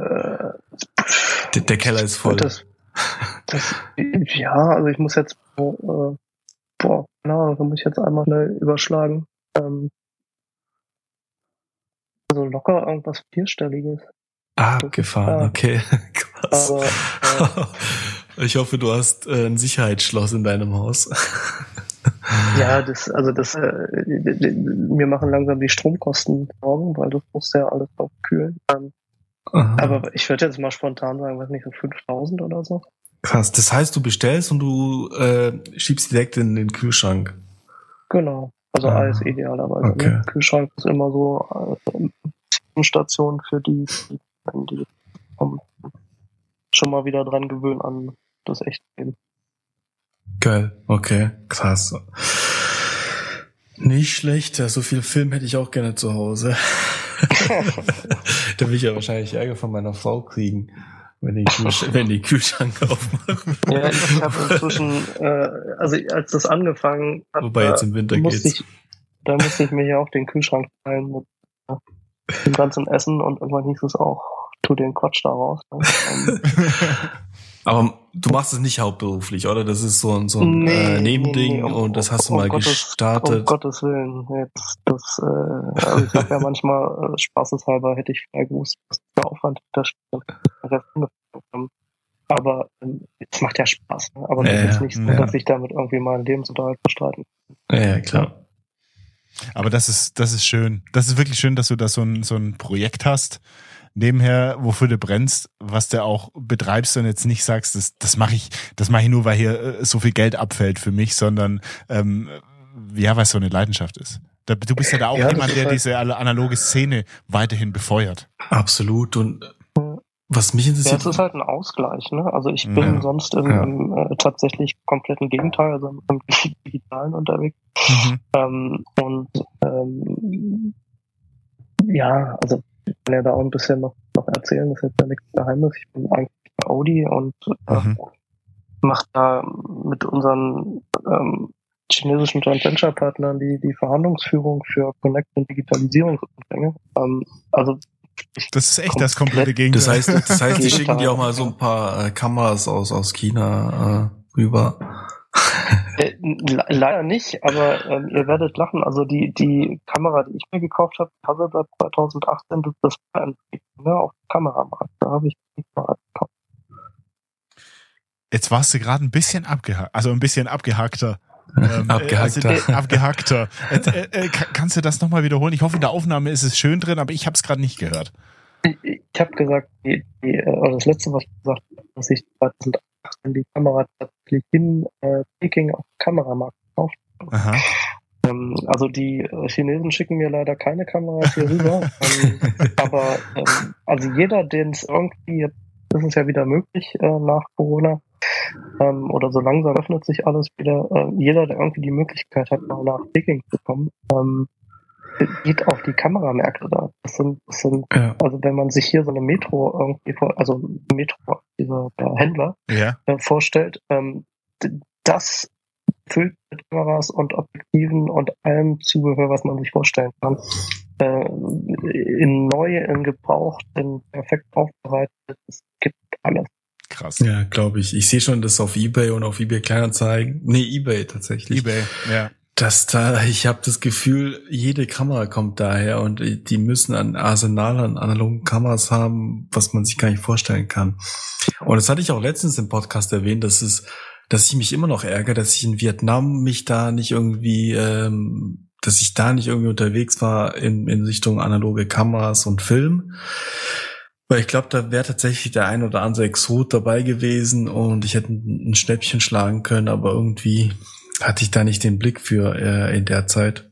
S2: Der, der Keller ist voll.
S3: Das, das, ja, also ich muss jetzt, äh, boah, na, da muss ich jetzt einmal schnell überschlagen. Ähm, also locker irgendwas vierstelliges.
S2: Ah, gefahren,
S3: Ja.
S2: okay. Krass.
S3: Aber äh,
S2: Ich hoffe, du hast äh, ein Sicherheitsschloss in deinem Haus.
S3: ja, das, also das, äh, mir machen langsam die Stromkosten Sorgen, weil das muss ja alles aufkühlen. Ähm,
S2: Aha.
S3: aber ich würde jetzt mal spontan sagen, weiß nicht, so 5000 oder so.
S2: Krass. Das heißt, du bestellst und du äh, schiebst direkt in den Kühlschrank.
S3: Genau. Also
S2: Ah,
S3: alles idealerweise.
S2: okay.
S3: Ne? Kühlschrank ist immer so äh, Station für die, die, um, schon mal wieder dran gewöhnen an das echte Leben.
S2: Geil. Okay. Krass. Nicht schlecht. So viel Film hätte ich auch gerne zu Hause. da will ich ja wahrscheinlich Ärger von meiner Frau kriegen, wenn die, Kühlsch wenn die Kühlschrank aufmachen.
S3: ja, ich habe inzwischen, äh, also als das angefangen hat,
S2: Wobei jetzt im Winter
S3: da musste
S2: geht's.
S3: ich, da musste ich mir ja auch den Kühlschrank teilen mit dem ganzen Essen und irgendwann hieß es auch, tu den Quatsch da raus. Ne?
S2: Aber du machst es nicht hauptberuflich, oder? Das ist so ein, so ein
S3: Nee,
S2: äh, Nebending
S3: nee, nee, um-
S2: und das hast du
S3: um
S2: mal
S3: Gottes-
S2: gestartet.
S3: Um Gottes Willen. Jetzt, das, äh, also ich sag ja manchmal, äh, spaßeshalber hätte ich vielleicht gewusst, was der Aufwand da steht. Aber ähm, es macht ja Spaß. Ne? Aber das
S2: ja,
S3: ist nicht so,
S2: ja.
S3: dass ich damit irgendwie meinen Lebensunterhalt bestreiten
S2: ja, ja, klar.
S1: Aber das ist, das ist schön. Das ist wirklich schön, dass du da so ein, so ein Projekt hast, nebenher, wofür du brennst, was du auch betreibst und jetzt nicht sagst, das, das mache ich, das mache ich nur, weil hier äh, so viel Geld abfällt für mich, sondern ähm, ja, weil es so eine Leidenschaft ist. Du bist ja da auch
S3: Ja,
S1: jemand, der
S3: halt-
S1: diese analoge Szene weiterhin befeuert.
S2: Absolut. Und
S3: Ja.
S2: was mich
S3: Ja,
S2: interessiert,
S3: es ist halt ein Ausgleich, ne? Also ich bin
S2: Ja.
S3: sonst im,
S2: Ja.
S3: im äh, tatsächlich kompletten Gegenteil, also im, im Digitalen unterwegs.
S1: Mhm.
S3: Ähm, und ähm, ja, also kann ja da auch ein bisschen noch, noch erzählen, das ist jetzt ja nichts Geheimnis. Ich bin eigentlich bei Audi und äh,
S1: Mhm.
S3: mache da mit unseren ähm, chinesischen Joint Venture Partnern die, die Verhandlungsführung für Connect und Digitalisierungsumfänge. Ähm, also
S1: Das ist echt das komplette
S3: Komplett.
S1: Gegenteil.
S2: das heißt, das heißt, die schicken dir auch mal so ein paar äh, Kameras aus, aus China äh, rüber.
S3: Äh, le- leider nicht, aber ähm, ihr werdet lachen. Also die, die Kamera, die ich mir gekauft habe, Hasselblad 2018, das, das war ein ne, auf dem Kameramarkt. Da habe ich die Kamera gekauft.
S1: Jetzt warst du gerade ein bisschen abgehakt, also ein bisschen abgehackter. Ähm,
S2: Abgehackter.
S1: Also, äh, abgehackter. Äh, äh, äh, ka- kannst du das nochmal wiederholen? Ich hoffe, in der Aufnahme ist es schön drin, aber ich habe es gerade nicht gehört.
S3: Ich, ich habe gesagt, die, die, äh, oder das letzte, was ich gesagt habe, dass ich 2018 die Kamera tatsächlich in äh, Peking auf dem Kameramarkt gekauft. Ähm, also die äh, Chinesen schicken mir leider keine Kameras hier rüber. ähm, aber ähm, also jeder, den es irgendwie, jetzt ist es ja wieder möglich äh, nach Corona, ähm, oder so langsam öffnet sich alles wieder, äh, jeder, der irgendwie die Möglichkeit hat, mal nach Peking zu kommen, ähm, geht auf die Kameramärkte da. Das sind, das sind
S2: Ja.
S3: also wenn man sich hier so eine Metro irgendwie vor, also Metro, dieser der Händler,
S1: Ja.
S3: äh, vorstellt, ähm, das füllt mit Kameras und Objektiven und allem Zubehör, was man sich vorstellen kann. Äh, in neu, in gebraucht, in perfekt aufbereitet, es gibt alles.
S1: Krass.
S2: Ja, glaube ich. Ich sehe schon das auf Ebay und auf Ebay Kleinanzeigen. Nee, Ebay tatsächlich.
S1: Ebay, ja.
S2: Dass da, ich habe das Gefühl, jede Kamera kommt daher und die müssen ein Arsenal an analogen Kameras haben, was man sich gar nicht vorstellen kann. Und das hatte ich auch letztens im Podcast erwähnt, dass es, dass ich mich immer noch ärgere, dass ich in Vietnam mich da nicht irgendwie, ähm, dass ich da nicht irgendwie unterwegs war in, in Richtung analoge Kameras und Film. Weil ich glaube, da wäre tatsächlich der ein oder andere Exot dabei gewesen und ich hätte ein Schnäppchen schlagen können, aber irgendwie hatte ich da nicht den Blick für äh, in der Zeit.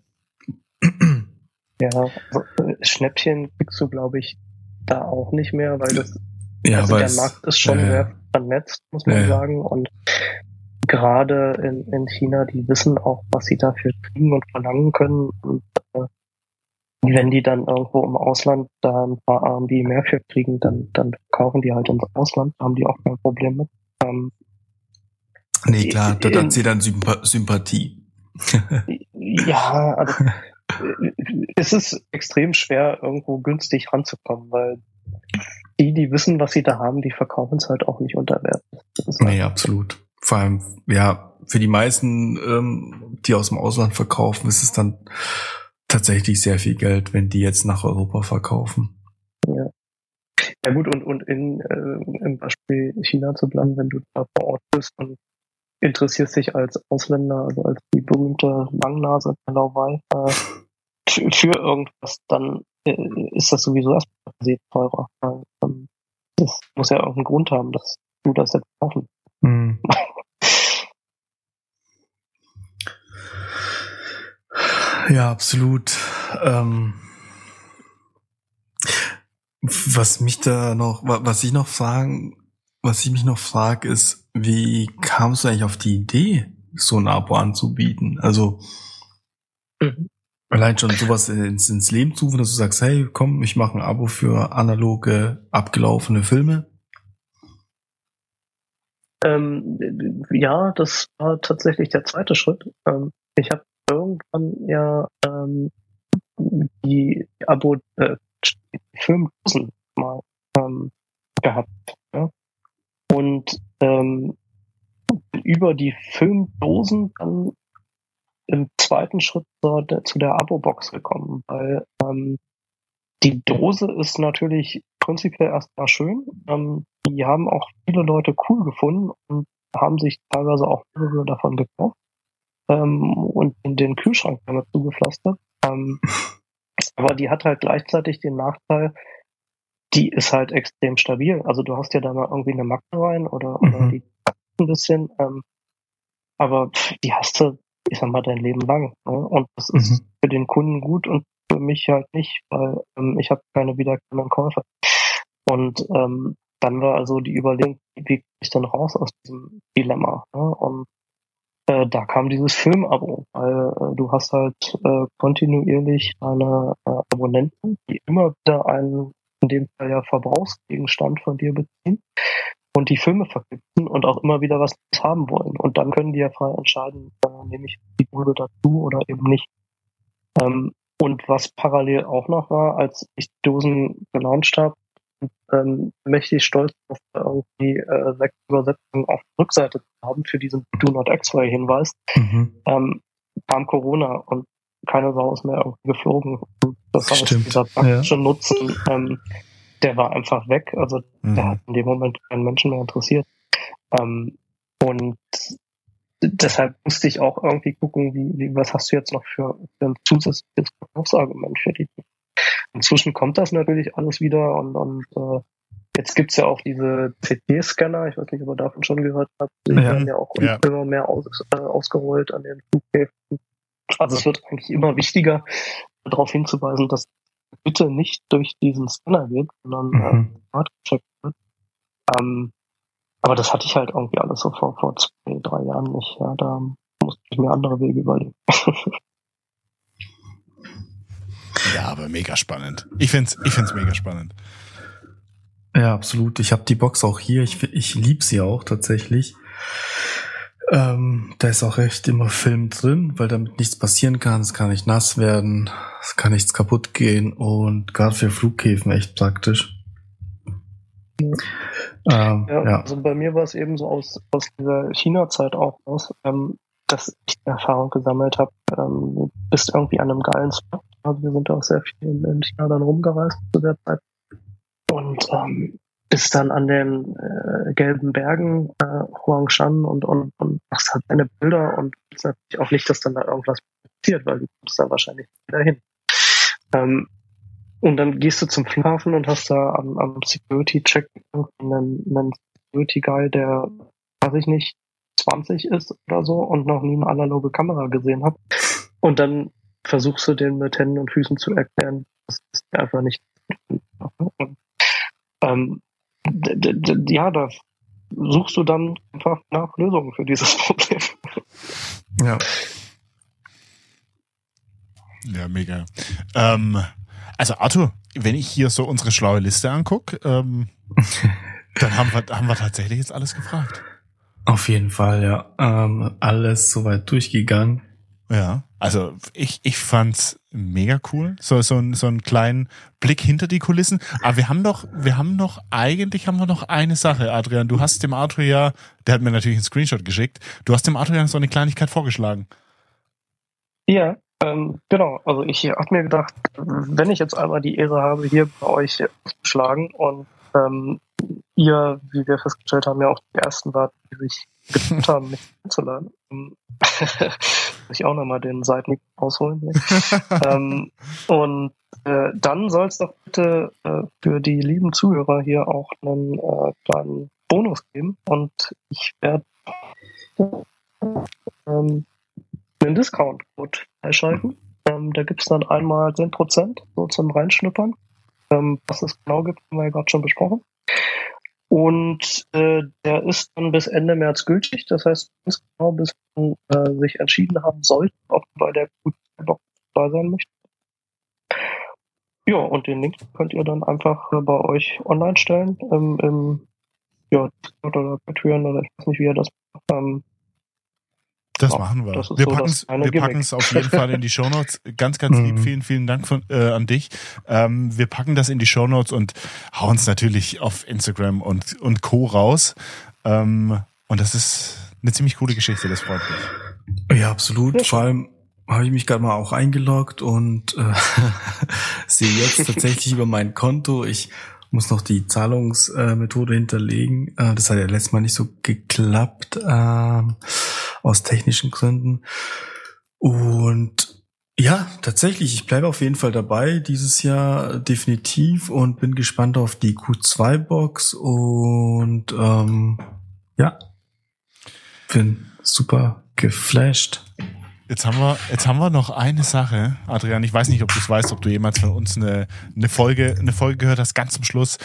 S3: Ja, äh, Schnäppchen kriegst du, glaube ich, da auch nicht mehr, weil das
S2: ja,
S3: also der Markt ist schon
S2: äh,
S3: sehr vernetzt, muss man
S2: ja.
S3: sagen. Und gerade in, in China, die wissen auch, was sie dafür kriegen und verlangen können. Und äh, wenn die dann irgendwo im Ausland da ein paar RMB mehr für kriegen, dann, dann kaufen die halt ins Ausland, haben die auch kein Problem mit. Ähm,
S2: Nee, klar, da hat sie dann Sympa Sympathie.
S3: ja, also äh, es ist extrem schwer, irgendwo günstig ranzukommen, weil die, die wissen, was sie da haben, die verkaufen es halt auch nicht unter Wert.
S2: Nee, absolut. Vor allem, ja, für die meisten, ähm, die aus dem Ausland verkaufen, ist es dann tatsächlich sehr viel Geld, wenn die jetzt nach Europa verkaufen.
S3: Ja gut, und, und in, äh, im Beispiel China zu bleiben, wenn du da vor Ort bist und interessierst dich als Ausländer, also als die berühmte Langnase der Lauwei, äh, für, irgendwas, dann äh, ist das sowieso erstmal sehr teurer. Ähm, das muss ja irgendeinen Grund haben, dass du das jetzt kaufen.
S2: Hm. Ja, absolut. Ähm, was mich da noch, wa- was ich noch fragen, was ich mich noch frage, ist, wie kamst du eigentlich auf die Idee, so ein Abo anzubieten? Also
S3: Mhm.
S2: allein schon sowas ins, ins Leben zu rufen, dass du sagst, hey, komm, ich mache ein Abo für analoge, abgelaufene Filme.
S3: Ähm, ja, das war tatsächlich der zweite Schritt. Ähm, ich habe irgendwann ja ähm, die Abo äh, Filmdosen mal ähm, gehabt. Ja? Und ähm, über die Filmdosen dann im zweiten Schritt zu der Abo-Box gekommen, weil ähm, die Dose ist natürlich prinzipiell erstmal schön. Ähm, die haben auch viele Leute cool gefunden und haben sich teilweise auch mehrere davon gekauft ähm, und in den Kühlschrank damit zugepflastert. Ähm, aber die hat halt gleichzeitig den Nachteil, die ist halt extrem stabil. Also du hast ja da mal irgendwie eine Macke rein oder, oder
S2: Mhm.
S3: die ein bisschen, ähm, aber die hast du, ich sag mal, dein Leben lang. Ne? Und das ist
S2: Mhm.
S3: für den Kunden gut und für mich halt nicht, weil ähm, ich habe keine wiederkehrenden Käufer. Und ähm, dann war also die Überlegung, wie krieg ich denn raus aus diesem Dilemma? Ne? Und äh, da kam dieses Filmabo, weil äh, du hast halt äh, kontinuierlich deine äh, Abonnenten, die immer wieder einen, in dem Fall ja Verbrauchsgegenstand von dir beziehen und die Filme verknüpfen und auch immer wieder was haben wollen. Und dann können die ja frei entscheiden, äh, nehme ich die Dose dazu oder eben nicht. Ähm, und was parallel auch noch war, als ich die Dosen gelauncht habe, ähm, mächtig stolz auf irgendwie äh, sechs Übersetzungen auf der Rückseite zu haben für diesen Do Not X-Ray Hinweis,
S2: Mhm.
S3: ähm, kam Corona und keine Sau ist mehr irgendwie geflogen. Das heißt,
S2: Stimmt,
S3: dieser praktische Nutzen, ähm, der war einfach weg. Also der
S1: Mhm.
S3: hat in dem Moment keinen Menschen mehr interessiert. Ähm, und deshalb musste ich auch irgendwie gucken, wie, wie was hast du jetzt noch für, für ein zusätzliches Verkaufsargument für die. Inzwischen kommt das natürlich alles wieder und, und äh, jetzt gibt's ja auch diese CT-Scanner, ich weiß nicht, ob ihr davon schon gehört habt, die
S2: Ja.
S3: werden ja auch
S1: Ja.
S3: immer mehr aus, äh, ausgerollt an den Flughäfen. Also es wird eigentlich immer wichtiger, darauf hinzuweisen, dass bitte nicht durch diesen Scanner geht, sondern äh,
S2: Mhm.
S3: privat gecheckt wird. Ähm, aber das hatte ich halt irgendwie alles so vor, vor zwei, drei Jahren nicht. Ja, da musste ich mir andere Wege überlegen.
S1: Ja, aber mega spannend. Ich find's, ich find's mega spannend.
S2: Ja, absolut. Ich habe die Box auch hier. Ich, ich lieb sie auch tatsächlich. Ähm, da ist auch echt immer Film drin, weil damit nichts passieren kann. Es kann nicht nass werden, es kann nichts kaputt gehen und gerade für Flughäfen echt praktisch. Ähm,
S3: Ja,
S2: ja.
S3: Also bei mir war es eben so aus, aus dieser China-Zeit auch aus, ähm, dass ich die Erfahrung gesammelt habe, ähm, du bist irgendwie an einem geilen Spot. Also wir sind auch sehr viel in, in China dann rumgereist zu der Zeit. Und ähm, bist dann an den äh, gelben Bergen äh, Huangshan und, und, und machst halt deine Bilder und ist natürlich auch nicht, dass dann da irgendwas passiert, weil du kommst da wahrscheinlich wieder hin. Ähm, und dann gehst du zum Flughafen und hast da am, am Security-Check einen, einen Security-Guy, der, weiß ich nicht, 20 ist oder so und noch nie eine analoge Kamera gesehen hat. Und dann versuchst du den mit Händen und Füßen zu erklären, dass es einfach nicht. Und, ähm, ja, da suchst du dann einfach nach Lösungen für dieses Problem.
S2: Ja.
S1: Ja, mega. Ähm, also Arthur, wenn ich hier so unsere schlaue Liste angucke, ähm, dann haben wir, haben wir tatsächlich jetzt alles gefragt.
S2: Auf jeden Fall, ja. Ähm, alles soweit durchgegangen.
S1: Ja, also ich, ich fand's mega cool. So, so, ein, so einen kleinen Blick hinter die Kulissen. Aber wir haben doch, wir haben noch, eigentlich haben wir noch eine Sache, Adrian. Du hast dem Arthur ja, der hat mir natürlich einen Screenshot geschickt, du hast dem Arthur ja so eine Kleinigkeit vorgeschlagen.
S3: Ja, ähm, genau. Also ich habe mir gedacht, wenn ich jetzt einmal die Ehre habe, hier bei euch zu schlagen und ähm, ihr, wie wir festgestellt haben, ja auch die ersten wart, die sich getraut haben, mich einzuladen. Ich auch nochmal den Seiten rausholen. ähm, und äh, dann soll es doch bitte äh, für die lieben Zuhörer hier auch einen äh, kleinen Bonus geben. Und ich werde ähm, einen Discount-Code freischalten. Ähm, da gibt's dann einmal 10% so zum Reinschnuppern. Ähm, was es genau gibt, haben wir ja gerade schon besprochen. Und äh, der ist dann bis Ende März gültig. Das heißt, ganz genau bis man äh, sich entschieden haben sollte, ob bei der Box dabei sein möchte. Ja, und den Link könnt ihr dann einfach äh, bei euch online stellen, im, im ja, oder Patreon oder ich weiß nicht, wie ihr das ähm,
S1: das machen wir.
S3: Das
S1: wir
S3: so
S1: packen es wir packen's auf jeden Fall in die Shownotes. Ganz, ganz lieb.
S2: Mhm.
S1: Vielen, vielen Dank von, äh, an dich. Ähm, wir packen das in die Shownotes und hauen es natürlich auf Instagram und, und Co. raus. Ähm, und das ist eine ziemlich coole Geschichte. Das freut mich.
S2: Ja, absolut. Vor allem habe ich mich gerade mal auch eingeloggt und äh, sehe jetzt tatsächlich über mein Konto. Ich muss noch die Zahlungsmethode hinterlegen. Äh, das hat ja letztes Mal nicht so geklappt äh, aus technischen Gründen. Und ja, tatsächlich, ich bleibe auf jeden Fall dabei dieses Jahr definitiv und bin gespannt auf die Q2-Box und ähm, ja, bin super geflasht.
S1: Jetzt haben wir, jetzt haben wir noch eine Sache, Adrian. Ich weiß nicht, ob du es weißt, ob du jemals von uns eine, eine Folge, eine Folge gehört hast. Ganz zum Schluss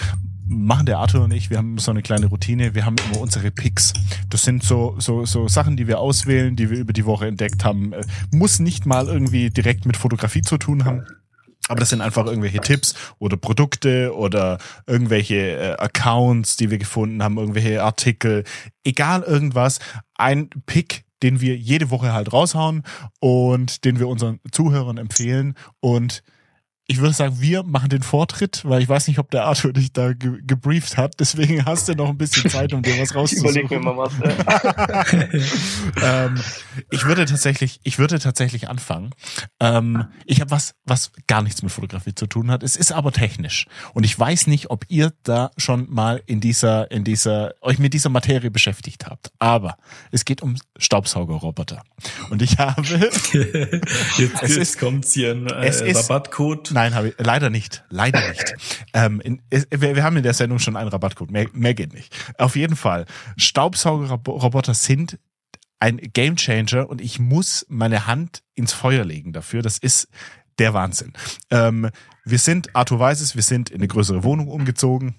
S1: machen der Arthur und ich, wir haben so eine kleine Routine. Wir haben immer unsere Picks. Das sind so, so, so Sachen, die wir auswählen, die wir über die Woche entdeckt haben. Äh, muss nicht mal irgendwie direkt mit Fotografie zu tun haben. Aber das sind einfach irgendwelche Tipps oder Produkte oder irgendwelche äh, Accounts, die wir gefunden haben, irgendwelche Artikel, egal irgendwas. Ein Pick, den wir jede Woche halt raushauen und den wir unseren Zuhörern empfehlen. Und ich würde sagen, wir machen den Vortritt, weil ich weiß nicht, ob der Arthur dich da ge gebrieft hat. Deswegen hast du noch ein bisschen Zeit, um dir was rauszusuchen.
S3: Ich überleg mir mal was.
S1: Ja. ähm, ich würde tatsächlich, ich würde tatsächlich anfangen. Ähm, ich habe was, was gar nichts mit Fotografie zu tun hat. Es ist aber technisch und ich weiß nicht, ob ihr da schon mal in dieser, in dieser, euch mit dieser Materie beschäftigt habt. Aber es geht um Staubsaugerroboter und ich habe.
S2: jetzt,
S1: es
S2: jetzt
S1: ist,
S2: kommt's hier ein äh,
S1: es ist-
S2: Rabattcode.
S1: Nein, habe ich leider nicht. Leider nicht. ähm, in, wir, wir haben in der Sendung schon einen Rabattcode. Mehr, mehr geht nicht. Auf jeden Fall. Staubsaugerroboter sind ein Gamechanger und ich muss meine Hand ins Feuer legen dafür. Das ist der Wahnsinn. Ähm, wir sind, Arthur weiß es, wir sind in eine größere Wohnung umgezogen.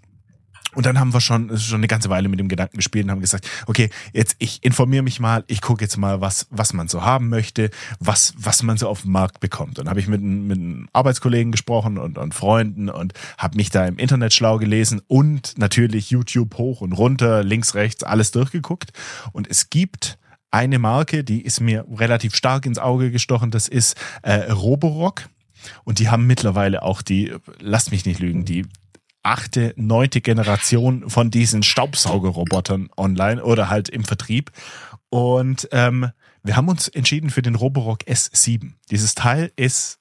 S1: Und dann haben wir schon, schon eine ganze Weile mit dem Gedanken gespielt und haben gesagt, okay, jetzt ich informiere mich mal, ich gucke jetzt mal, was, was man so haben möchte, was, was man so auf dem Markt bekommt. Und habe ich mit, mit einem Arbeitskollegen gesprochen und, und Freunden und habe mich da im Internet schlau gelesen und natürlich YouTube hoch und runter, links, rechts, alles durchgeguckt. Und es gibt eine Marke, die ist mir relativ stark ins Auge gestochen, das ist äh, Roborock. Und die haben mittlerweile auch die, lasst mich nicht lügen, die achte, neunte Generation von diesen Staubsaugerrobotern online oder halt im Vertrieb. Und ähm, wir haben uns entschieden für den Roborock S7. Dieses Teil ist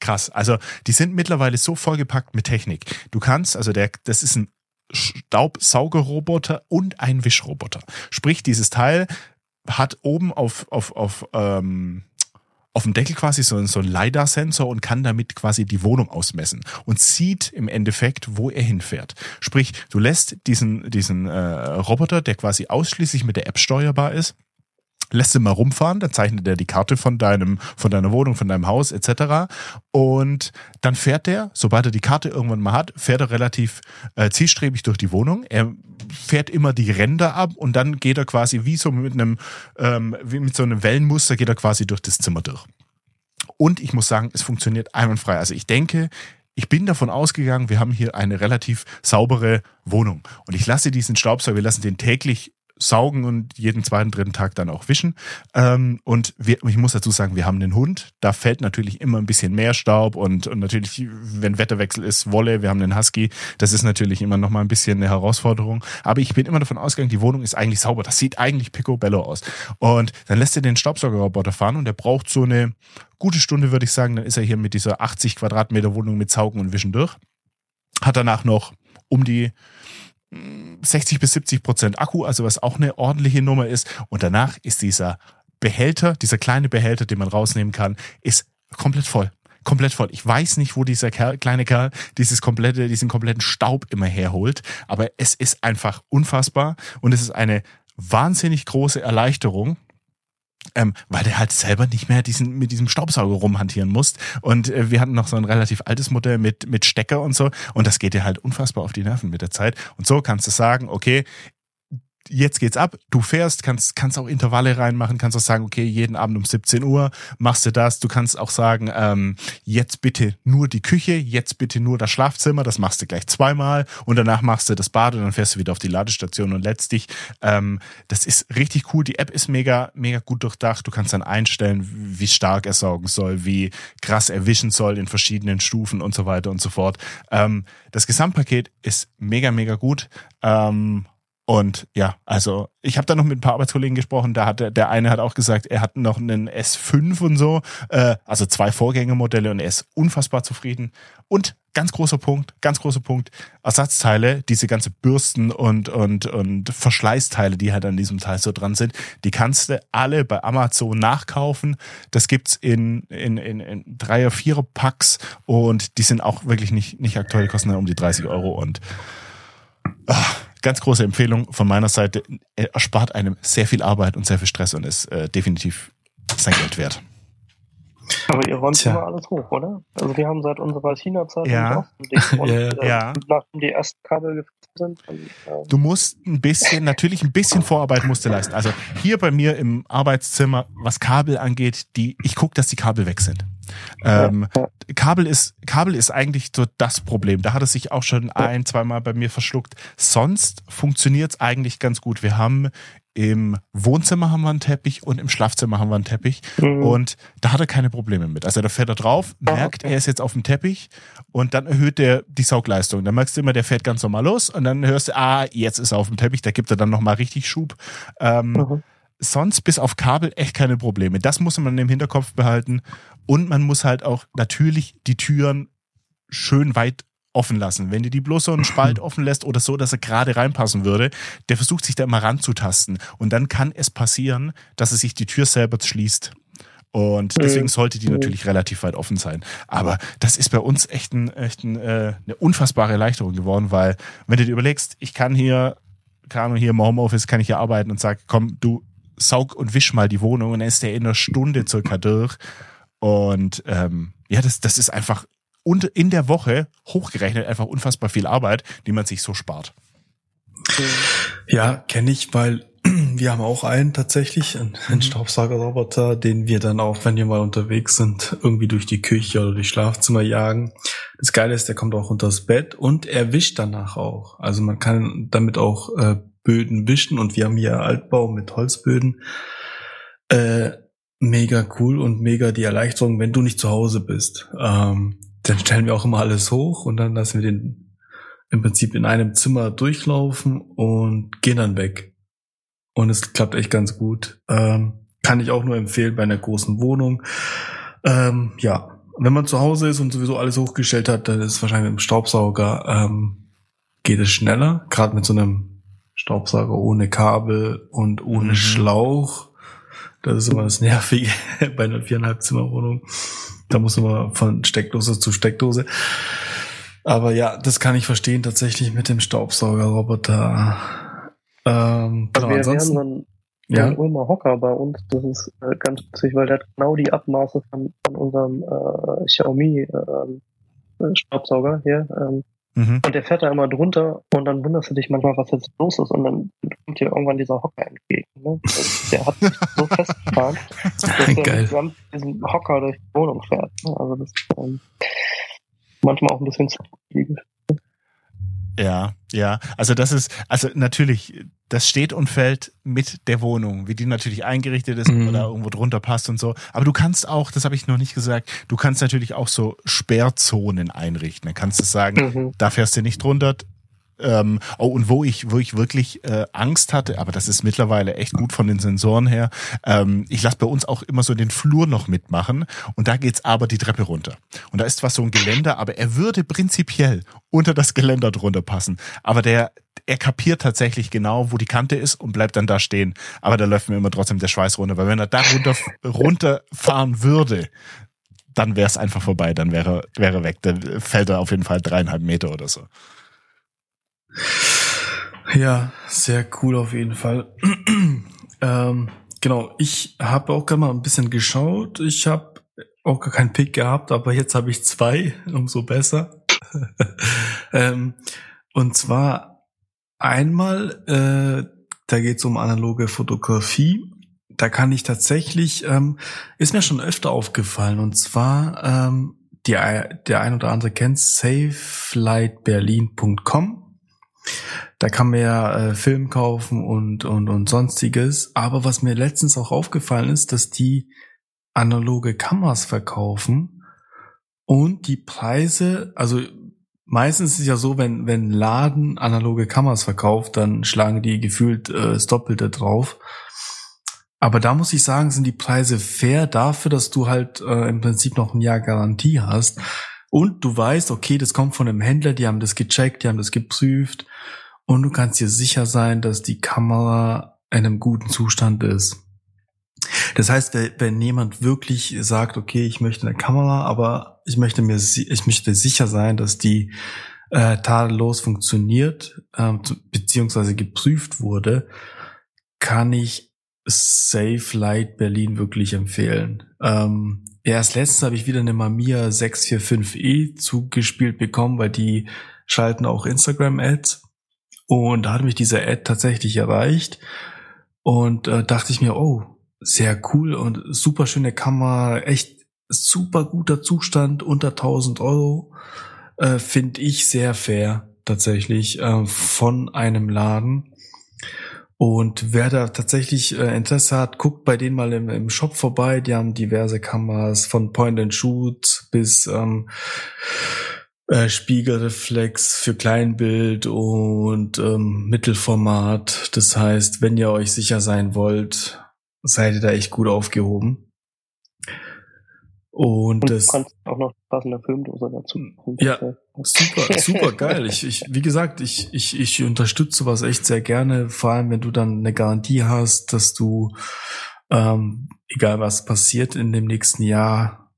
S1: krass. Also die sind mittlerweile so vollgepackt mit Technik. Du kannst, also der, das ist ein Staubsaugerroboter und ein Wischroboter. Sprich, dieses Teil hat oben auf, auf, auf, ähm, auf dem Deckel quasi so, so ein LiDAR-Sensor und kann damit quasi die Wohnung ausmessen und sieht im Endeffekt, wo er hinfährt. Sprich, du lässt diesen, diesen äh, Roboter, der quasi ausschließlich mit der App steuerbar ist, lässt ihn mal rumfahren, dann zeichnet er die Karte von deinem, von deiner Wohnung, von deinem Haus etc. Und dann fährt er, sobald er die Karte irgendwann mal hat, fährt er relativ äh, zielstrebig durch die Wohnung. Er fährt immer die Ränder ab und dann geht er quasi wie so mit einem, ähm, wie mit so einem Wellenmuster geht er quasi durch das Zimmer durch. Und ich muss sagen, es funktioniert einwandfrei. Also ich denke, ich bin davon ausgegangen, wir haben hier eine relativ saubere Wohnung. Und ich lasse diesen Staubsauger, wir lassen den täglich saugen und jeden zweiten, dritten Tag dann auch wischen. Ähm, und wir, ich muss dazu sagen, wir haben einen Hund. Da fällt natürlich immer ein bisschen mehr Staub und, und natürlich, wenn Wetterwechsel ist, Wolle. Wir haben einen Husky. Das ist natürlich immer noch mal ein bisschen eine Herausforderung. Aber ich bin immer davon ausgegangen, die Wohnung ist eigentlich sauber. Das sieht eigentlich picobello aus. Und dann lässt er den Staubsaugerroboter fahren und der braucht so eine gute Stunde, würde ich sagen. Dann ist er hier mit dieser 80 Quadratmeter Wohnung mit Saugen und Wischen durch. Hat danach noch um die 60 bis 70 Prozent Akku, also was auch eine ordentliche Nummer ist. Und danach ist dieser Behälter, dieser kleine Behälter, den man rausnehmen kann, ist komplett voll. Komplett voll. Ich weiß nicht, wo dieser Kerl, kleine Kerl dieses komplette, diesen kompletten Staub immer herholt, aber es ist einfach unfassbar und es ist eine wahnsinnig große Erleichterung, ähm, weil der halt selber nicht mehr diesen, mit diesem Staubsauger rumhantieren muss. Und äh, wir hatten noch so ein relativ altes Modell mit, mit Stecker und so. Und das geht dir halt unfassbar auf die Nerven mit der Zeit. Und so kannst du sagen, okay, jetzt geht's ab, du fährst, kannst, kannst auch Intervalle reinmachen, kannst auch sagen, okay, jeden Abend um 17 Uhr machst du das. Du kannst auch sagen, ähm, jetzt bitte nur die Küche, jetzt bitte nur das Schlafzimmer, das machst du gleich zweimal und danach machst du das Bad und dann fährst du wieder auf die Ladestation und letztlich, ähm, das ist richtig cool. Die App ist mega, mega gut durchdacht. Du kannst dann einstellen, wie stark er saugen soll, wie krass er wischen soll in verschiedenen Stufen und so weiter und so fort. Ähm, das Gesamtpaket ist mega, mega gut. Ähm, und ja, also ich habe da noch mit ein paar Arbeitskollegen gesprochen, da hat der, der eine hat auch gesagt, er hat noch einen S5 und so, äh, also zwei Vorgängermodelle und er ist unfassbar zufrieden. Und ganz großer Punkt, ganz großer Punkt, Ersatzteile, diese ganze Bürsten und, und, und Verschleißteile, die halt an diesem Teil so dran sind, die kannst du alle bei Amazon nachkaufen. Das gibt's in, in, in, in Dreier-, Vierer-Packs und die sind auch wirklich nicht, nicht aktuell, kosten dann um die 30 Euro und ach, ganz große Empfehlung von meiner Seite. Er erspart einem sehr viel Arbeit und sehr viel Stress und ist äh, definitiv sein Geld wert.
S3: Aber ihr räumt immer alles hoch, oder? Also wir haben seit unserer China-Zeit
S1: ja.
S3: und
S1: ja, äh, ja.
S3: nachdem die ersten Kabel gefilmt sind. Dann,
S1: äh du musst ein bisschen, natürlich ein bisschen Vorarbeit musst du leisten. Also hier bei mir im Arbeitszimmer, was Kabel angeht, die, ich gucke, dass die Kabel weg sind. Ähm, Kabel ist Kabel ist eigentlich so das Problem. Da hat es sich auch schon ein, zweimal bei mir verschluckt. Sonst funktioniert es eigentlich ganz gut. Wir haben im Wohnzimmer haben wir einen Teppich und im Schlafzimmer haben wir einen Teppich. Mhm. Und da hat er keine Probleme mit. Also da fährt er drauf, ah, merkt, er ist jetzt auf dem Teppich und dann erhöht er die Saugleistung. Dann merkst du immer, der fährt ganz normal los und dann hörst du, ah, jetzt ist er auf dem Teppich, da gibt er dann nochmal richtig Schub. Ähm, mhm. Sonst bis auf Kabel echt keine Probleme. Das muss man im Hinterkopf behalten. Und man muss halt auch natürlich die Türen schön weit offen lassen. Wenn du die bloß so einen Spalt offen lässt oder so, dass er gerade reinpassen würde, der versucht sich da immer ranzutasten. Und dann kann es passieren, dass er sich die Tür selber schließt. Und deswegen sollte die natürlich relativ weit offen sein. Aber das ist bei uns echt, ein, echt ein, äh, eine unfassbare Erleichterung geworden, weil wenn du dir überlegst, ich kann hier, keine Ahnung, hier im Homeoffice kann ich hier arbeiten und sag, komm, du saug und wisch mal die Wohnung und dann ist der in einer Stunde circa durch. Und ähm, ja, das, das ist einfach und in der Woche hochgerechnet einfach unfassbar viel Arbeit, die man sich so spart.
S2: Ja, kenne ich, weil wir haben auch einen tatsächlich, einen, mhm. Staubsaugerroboter, den wir dann auch, wenn wir mal unterwegs sind, irgendwie durch die Küche oder die Schlafzimmer jagen. Das Geile ist, der kommt auch unter das Bett und er wischt danach auch. Also man kann damit auch äh, Böden wischen und wir haben hier Altbau mit Holzböden. Äh, mega cool und mega die Erleichterung, wenn du nicht zu Hause bist. Ähm, dann stellen wir auch immer alles hoch und dann lassen wir den im Prinzip in einem Zimmer durchlaufen und gehen dann weg. Und es klappt echt ganz gut. Ähm, kann ich auch nur empfehlen bei einer großen Wohnung. Ähm, ja, wenn man zu Hause ist und sowieso alles hochgestellt hat, dann ist wahrscheinlich mit dem Staubsauger ähm, geht es schneller. Gerade mit so einem Staubsauger ohne Kabel und ohne mhm. Schlauch. Das ist immer das Nervige bei einer viereinhalb Zimmer Wohnung. Da muss man von Steckdose zu Steckdose. Aber ja, das kann ich verstehen tatsächlich mit dem Staubsaugerroboter. Ähm,
S3: genau, wir, ansonsten, wir haben dann ja. ein Ulmer Hocker bei uns. Das ist äh, ganz witzig, weil der hat genau die Abmaße von, von unserem äh, Xiaomi äh, Staubsauger hier. Ähm, mhm. Und der fährt da immer drunter und dann wunderst du dich manchmal, was jetzt los ist und dann kommt dir irgendwann dieser Hocker entgegen. Ne? Der hat sich so festgefahren, dass er diesen Hocker durch die Wohnung fährt. Ne? Also das ist ähm, manchmal auch ein bisschen zu liegen.
S1: Ja, ja. Also das ist, also natürlich, das steht und fällt mit der Wohnung, wie die natürlich eingerichtet ist mhm. oder irgendwo drunter passt und so. Aber du kannst auch, das habe ich noch nicht gesagt, du kannst natürlich auch so Sperrzonen einrichten. Dann kannst du sagen, mhm. da fährst du nicht drunter, ähm, oh, und wo ich, wo ich wirklich äh, Angst hatte, aber das ist mittlerweile echt gut von den Sensoren her. Ähm, ich lasse bei uns auch immer so den Flur noch mitmachen und da geht's aber die Treppe runter. Und da ist zwar so ein Geländer, aber er würde prinzipiell unter das Geländer drunter passen. Aber der, er kapiert tatsächlich genau, wo die Kante ist und bleibt dann da stehen. Aber da läuft mir immer trotzdem der Schweiß runter, weil wenn er da runter, runterfahren würde, dann wäre es einfach vorbei, dann wäre wäre weg. Dann fällt er auf jeden Fall dreieinhalb Meter oder so.
S2: Ja, sehr cool auf jeden Fall. ähm, genau, ich habe auch gerade mal ein bisschen geschaut. Ich habe auch gar keinen Pick gehabt, aber jetzt habe ich zwei, umso besser. ähm, und zwar einmal, äh, da geht es um analoge Fotografie. Da kann ich tatsächlich, ähm, ist mir schon öfter aufgefallen, und zwar ähm, die, der ein oder andere kennt safelightberlin.com da kann man ja äh, Film kaufen und, und, und sonstiges. Aber was mir letztens auch aufgefallen ist, dass die analoge Kameras verkaufen und die Preise, also meistens ist es ja so, wenn, wenn Laden analoge Kameras verkauft, dann schlagen die gefühlt äh, das Doppelte drauf. Aber da muss ich sagen, sind die Preise fair dafür, dass du halt äh, im Prinzip noch ein Jahr Garantie hast. Und du weißt, okay, das kommt von einem Händler, die haben das gecheckt, die haben das geprüft und du kannst dir sicher sein, dass die Kamera in einem guten Zustand ist. Das heißt, wenn jemand wirklich sagt, okay, ich möchte eine Kamera, aber ich möchte mir, ich möchte sicher sein, dass die äh, tadellos funktioniert, äh, beziehungsweise geprüft wurde, kann ich Safe Light Berlin wirklich empfehlen. Ähm, Erst letztens habe ich wieder eine Mamiya 645e zugespielt bekommen, weil die schalten auch Instagram-Ads. Und da hat mich dieser Ad tatsächlich erreicht. Und äh, dachte ich mir, oh, sehr cool und super schöne Kamera, echt super guter Zustand, unter 1000 Euro. Äh, Finde ich sehr fair tatsächlich äh, von einem Laden. Und wer da tatsächlich äh, Interesse hat, guckt bei denen mal im, im Shop vorbei. Die haben diverse Kameras von Point and Shoot bis ähm, äh, Spiegelreflex für Kleinbild und ähm, Mittelformat. Das heißt, wenn ihr euch sicher sein wollt, seid ihr da echt gut aufgehoben. Und, und das
S3: kannst auch noch passende Filmdose dazu.
S2: Ja, super, super geil. Ich, ich, wie gesagt, ich, ich, ich unterstütze sowas echt sehr gerne, vor allem wenn du dann eine Garantie hast, dass du, ähm, egal was passiert in dem nächsten Jahr,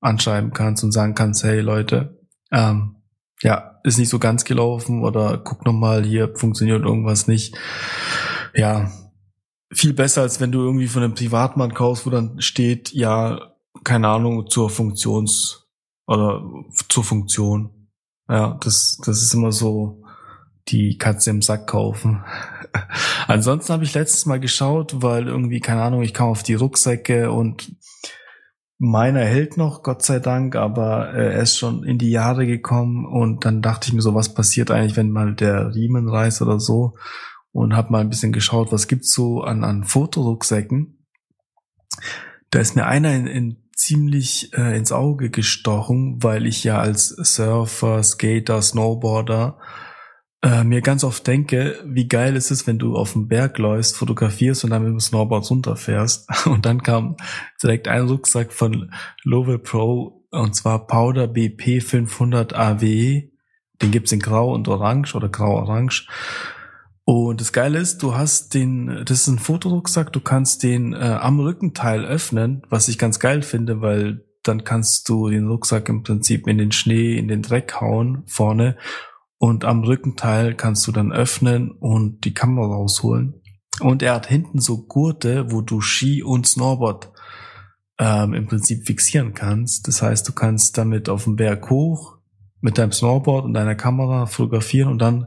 S2: anschreiben kannst und sagen kannst, hey Leute, ähm, ja, ist nicht so ganz gelaufen oder guck noch mal, hier funktioniert irgendwas nicht. Ja, viel besser, als wenn du irgendwie von einem Privatmann kaufst, wo dann steht, ja, keine Ahnung, zur Funktions- oder zur Funktion. Ja, das, das ist immer so die Katze im Sack kaufen. Ansonsten habe ich letztes Mal geschaut, weil irgendwie, keine Ahnung, ich kam auf die Rucksäcke und meiner hält noch, Gott sei Dank, aber äh, er ist schon in die Jahre gekommen und dann dachte ich mir so, was passiert eigentlich, wenn mal der Riemen reißt oder so und habe mal ein bisschen geschaut, was gibt's so an, an Fotorucksäcken. Da ist mir einer in, in ziemlich äh, ins Auge gestochen, weil ich ja als Surfer, Skater, Snowboarder äh, mir ganz oft denke, wie geil ist es, wenn du auf dem Berg läufst, fotografierst und dann mit dem Snowboard runterfährst. Und dann kam direkt ein Rucksack von Love Pro und zwar Powder BP 500 AW. Den gibt's in Grau und Orange oder Grau-Orange. Und das Geile ist, du hast den, das ist ein Fotorucksack, du kannst den äh, am Rückenteil öffnen, was ich ganz geil finde, weil dann kannst du den Rucksack im Prinzip in den Schnee, in den Dreck hauen vorne und am Rückenteil kannst du dann öffnen und die Kamera rausholen. Und er hat hinten so Gurte, wo du Ski und Snowboard ähm, im Prinzip fixieren kannst. Das heißt, du kannst damit auf den Berg hoch mit deinem Snowboard und deiner Kamera fotografieren und dann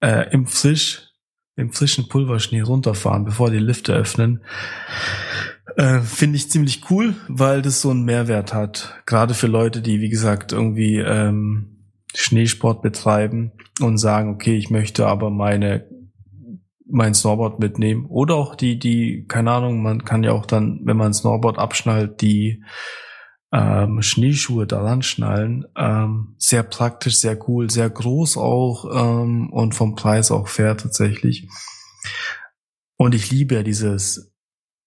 S2: äh, im frisch, im frischen Pulverschnee runterfahren, bevor die Lifte öffnen. Äh, Finde ich ziemlich cool, weil das so einen Mehrwert hat. Gerade für Leute, die, wie gesagt, irgendwie ähm, Schneesport betreiben und sagen, okay, ich möchte aber meine mein Snowboard mitnehmen oder auch die die keine Ahnung, man kann ja auch dann, wenn man Snowboard abschnallt, die ähm, Schneeschuhe daran schnallen. Ähm, sehr praktisch, sehr cool, sehr groß auch ähm, und vom Preis auch fair tatsächlich. Und ich liebe ja dieses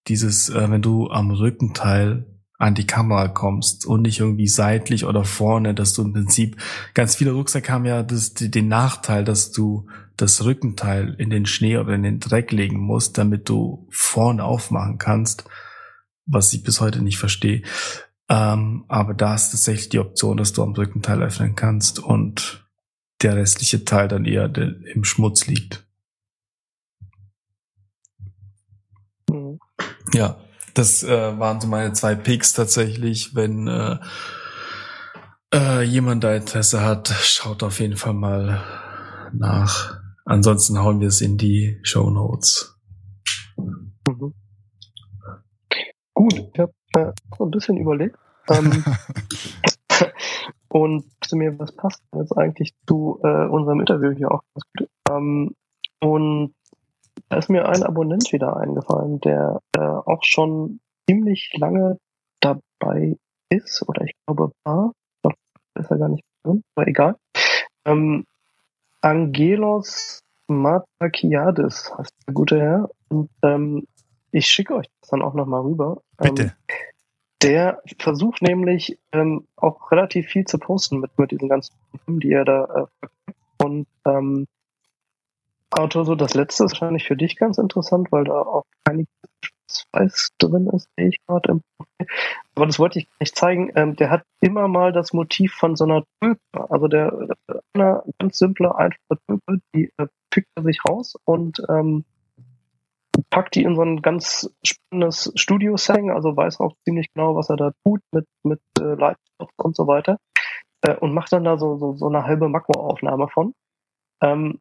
S2: dieses, äh, wenn du am Rückenteil an die Kamera kommst und nicht irgendwie seitlich oder vorne, dass du im Prinzip, ganz viele Rucksäcke haben ja das, den Nachteil, dass du das Rückenteil in den Schnee oder in den Dreck legen musst, damit du vorne aufmachen kannst, was ich bis heute nicht verstehe. Ähm, aber da ist tatsächlich die Option, dass du am Rückenteil öffnen kannst und der restliche Teil dann eher im Schmutz liegt. Mhm. Ja, das äh, waren so meine zwei Picks tatsächlich. Wenn äh, äh, jemand da Interesse hat, schaut auf jeden Fall mal nach. Ansonsten hauen wir es in die Show Notes.
S3: Mhm. Gut, ich habe äh, ein bisschen überlegt. Ähm, und zu mir, was passt jetzt eigentlich zu äh, unserem Interview hier auch ganz gut. Ähm, und da ist mir ein Abonnent wieder eingefallen, der äh, auch schon ziemlich lange dabei ist, oder ich glaube war, noch ist er gar nicht drin, aber egal. Ähm, Angelos Matakiadis heißt der gute Herr. Und ähm, ich schicke euch das dann auch nochmal rüber.
S1: Bitte. Ähm,
S3: der versucht nämlich ähm, auch relativ viel zu posten mit, mit diesen ganzen Filmen, die er da äh, und ähm, Autor, so das letzte ist wahrscheinlich für dich ganz interessant, weil da auch einige Weiß drin ist, sehe ich gerade im. Aber das wollte ich nicht zeigen. Ähm, der hat immer mal das Motiv von so einer Tulpe. Also der eine ganz simple, einfache Tulpe, die äh, pickt er sich raus und ähm, packt die in so ein ganz spannendes Studio-Setting, also weiß auch ziemlich genau, was er da tut mit, mit äh, Lightstoff und so weiter. Äh, und macht dann da so, so, so eine halbe Makroaufnahme von. Ähm,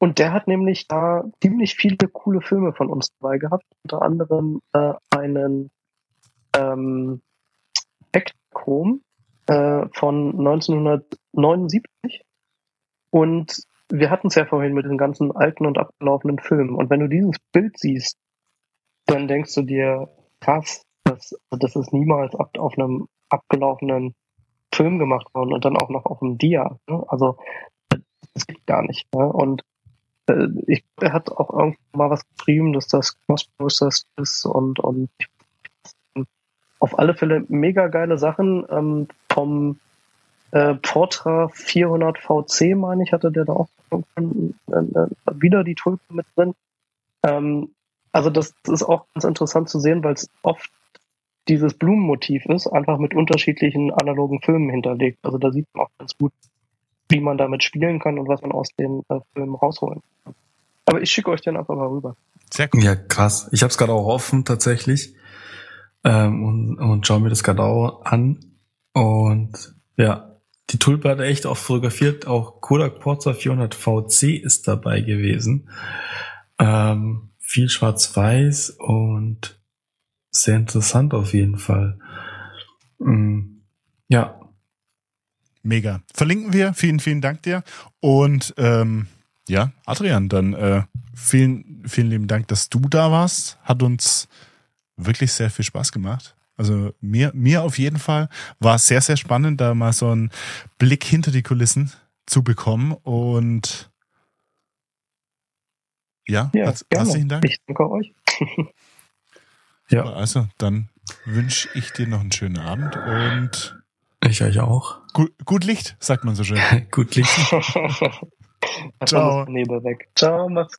S3: und der hat nämlich da ziemlich viele coole Filme von uns dabei gehabt, unter anderem äh, einen ähm, Ektchrom äh, von 1979. Und wir hatten es ja vorhin mit den ganzen alten und abgelaufenen Filmen. Und wenn du dieses Bild siehst, dann denkst du dir, krass, das, das ist niemals ab, auf einem abgelaufenen Film gemacht worden und dann auch noch auf einem Dia. Ne? Also das geht gar nicht. Ne? Und ich, er hat auch irgendwann mal was geschrieben, dass das cross-processed ist und, und auf alle Fälle mega geile Sachen ähm, vom äh, Portra 400 VC, meine ich, hatte der da auch äh, äh, wieder die Tulpe mit drin. Ähm, also das ist auch ganz interessant zu sehen, weil es oft dieses Blumenmotiv ist, einfach mit unterschiedlichen analogen Filmen hinterlegt. Also da sieht man auch ganz gut, wie man damit spielen kann und was man aus den äh, Filmen rausholen kann. Aber ich schicke euch den einfach mal rüber.
S2: Sehr gut. Ja, krass. Ich habe es gerade auch offen tatsächlich ähm, und, und schaue mir das gerade auch an. Und ja, die Tulpe hat echt oft fotografiert. Auch Kodak Porza 400 VC ist dabei gewesen. Ähm, viel schwarz-weiß und sehr interessant auf jeden Fall. Mm, ja,
S1: Mega. Verlinken wir. Vielen, vielen Dank dir. Und ähm, ja, Adrian, dann äh, vielen, vielen lieben Dank, dass du da warst. Hat uns wirklich sehr viel Spaß gemacht. Also mir, mir auf jeden Fall war es sehr, sehr spannend, da mal so einen Blick hinter die Kulissen zu bekommen. Und Ja,
S3: Ja,
S1: herz-
S3: gerne.
S1: herzlichen Dank.
S3: Ich danke euch.
S2: Ja,
S1: Also, dann wünsche ich dir noch einen schönen Abend und
S2: ich euch auch.
S1: gut, gut Licht, sagt man so schön.
S2: Gut Licht.
S1: Ciao.
S3: Nebel weg. Ciao, macht's.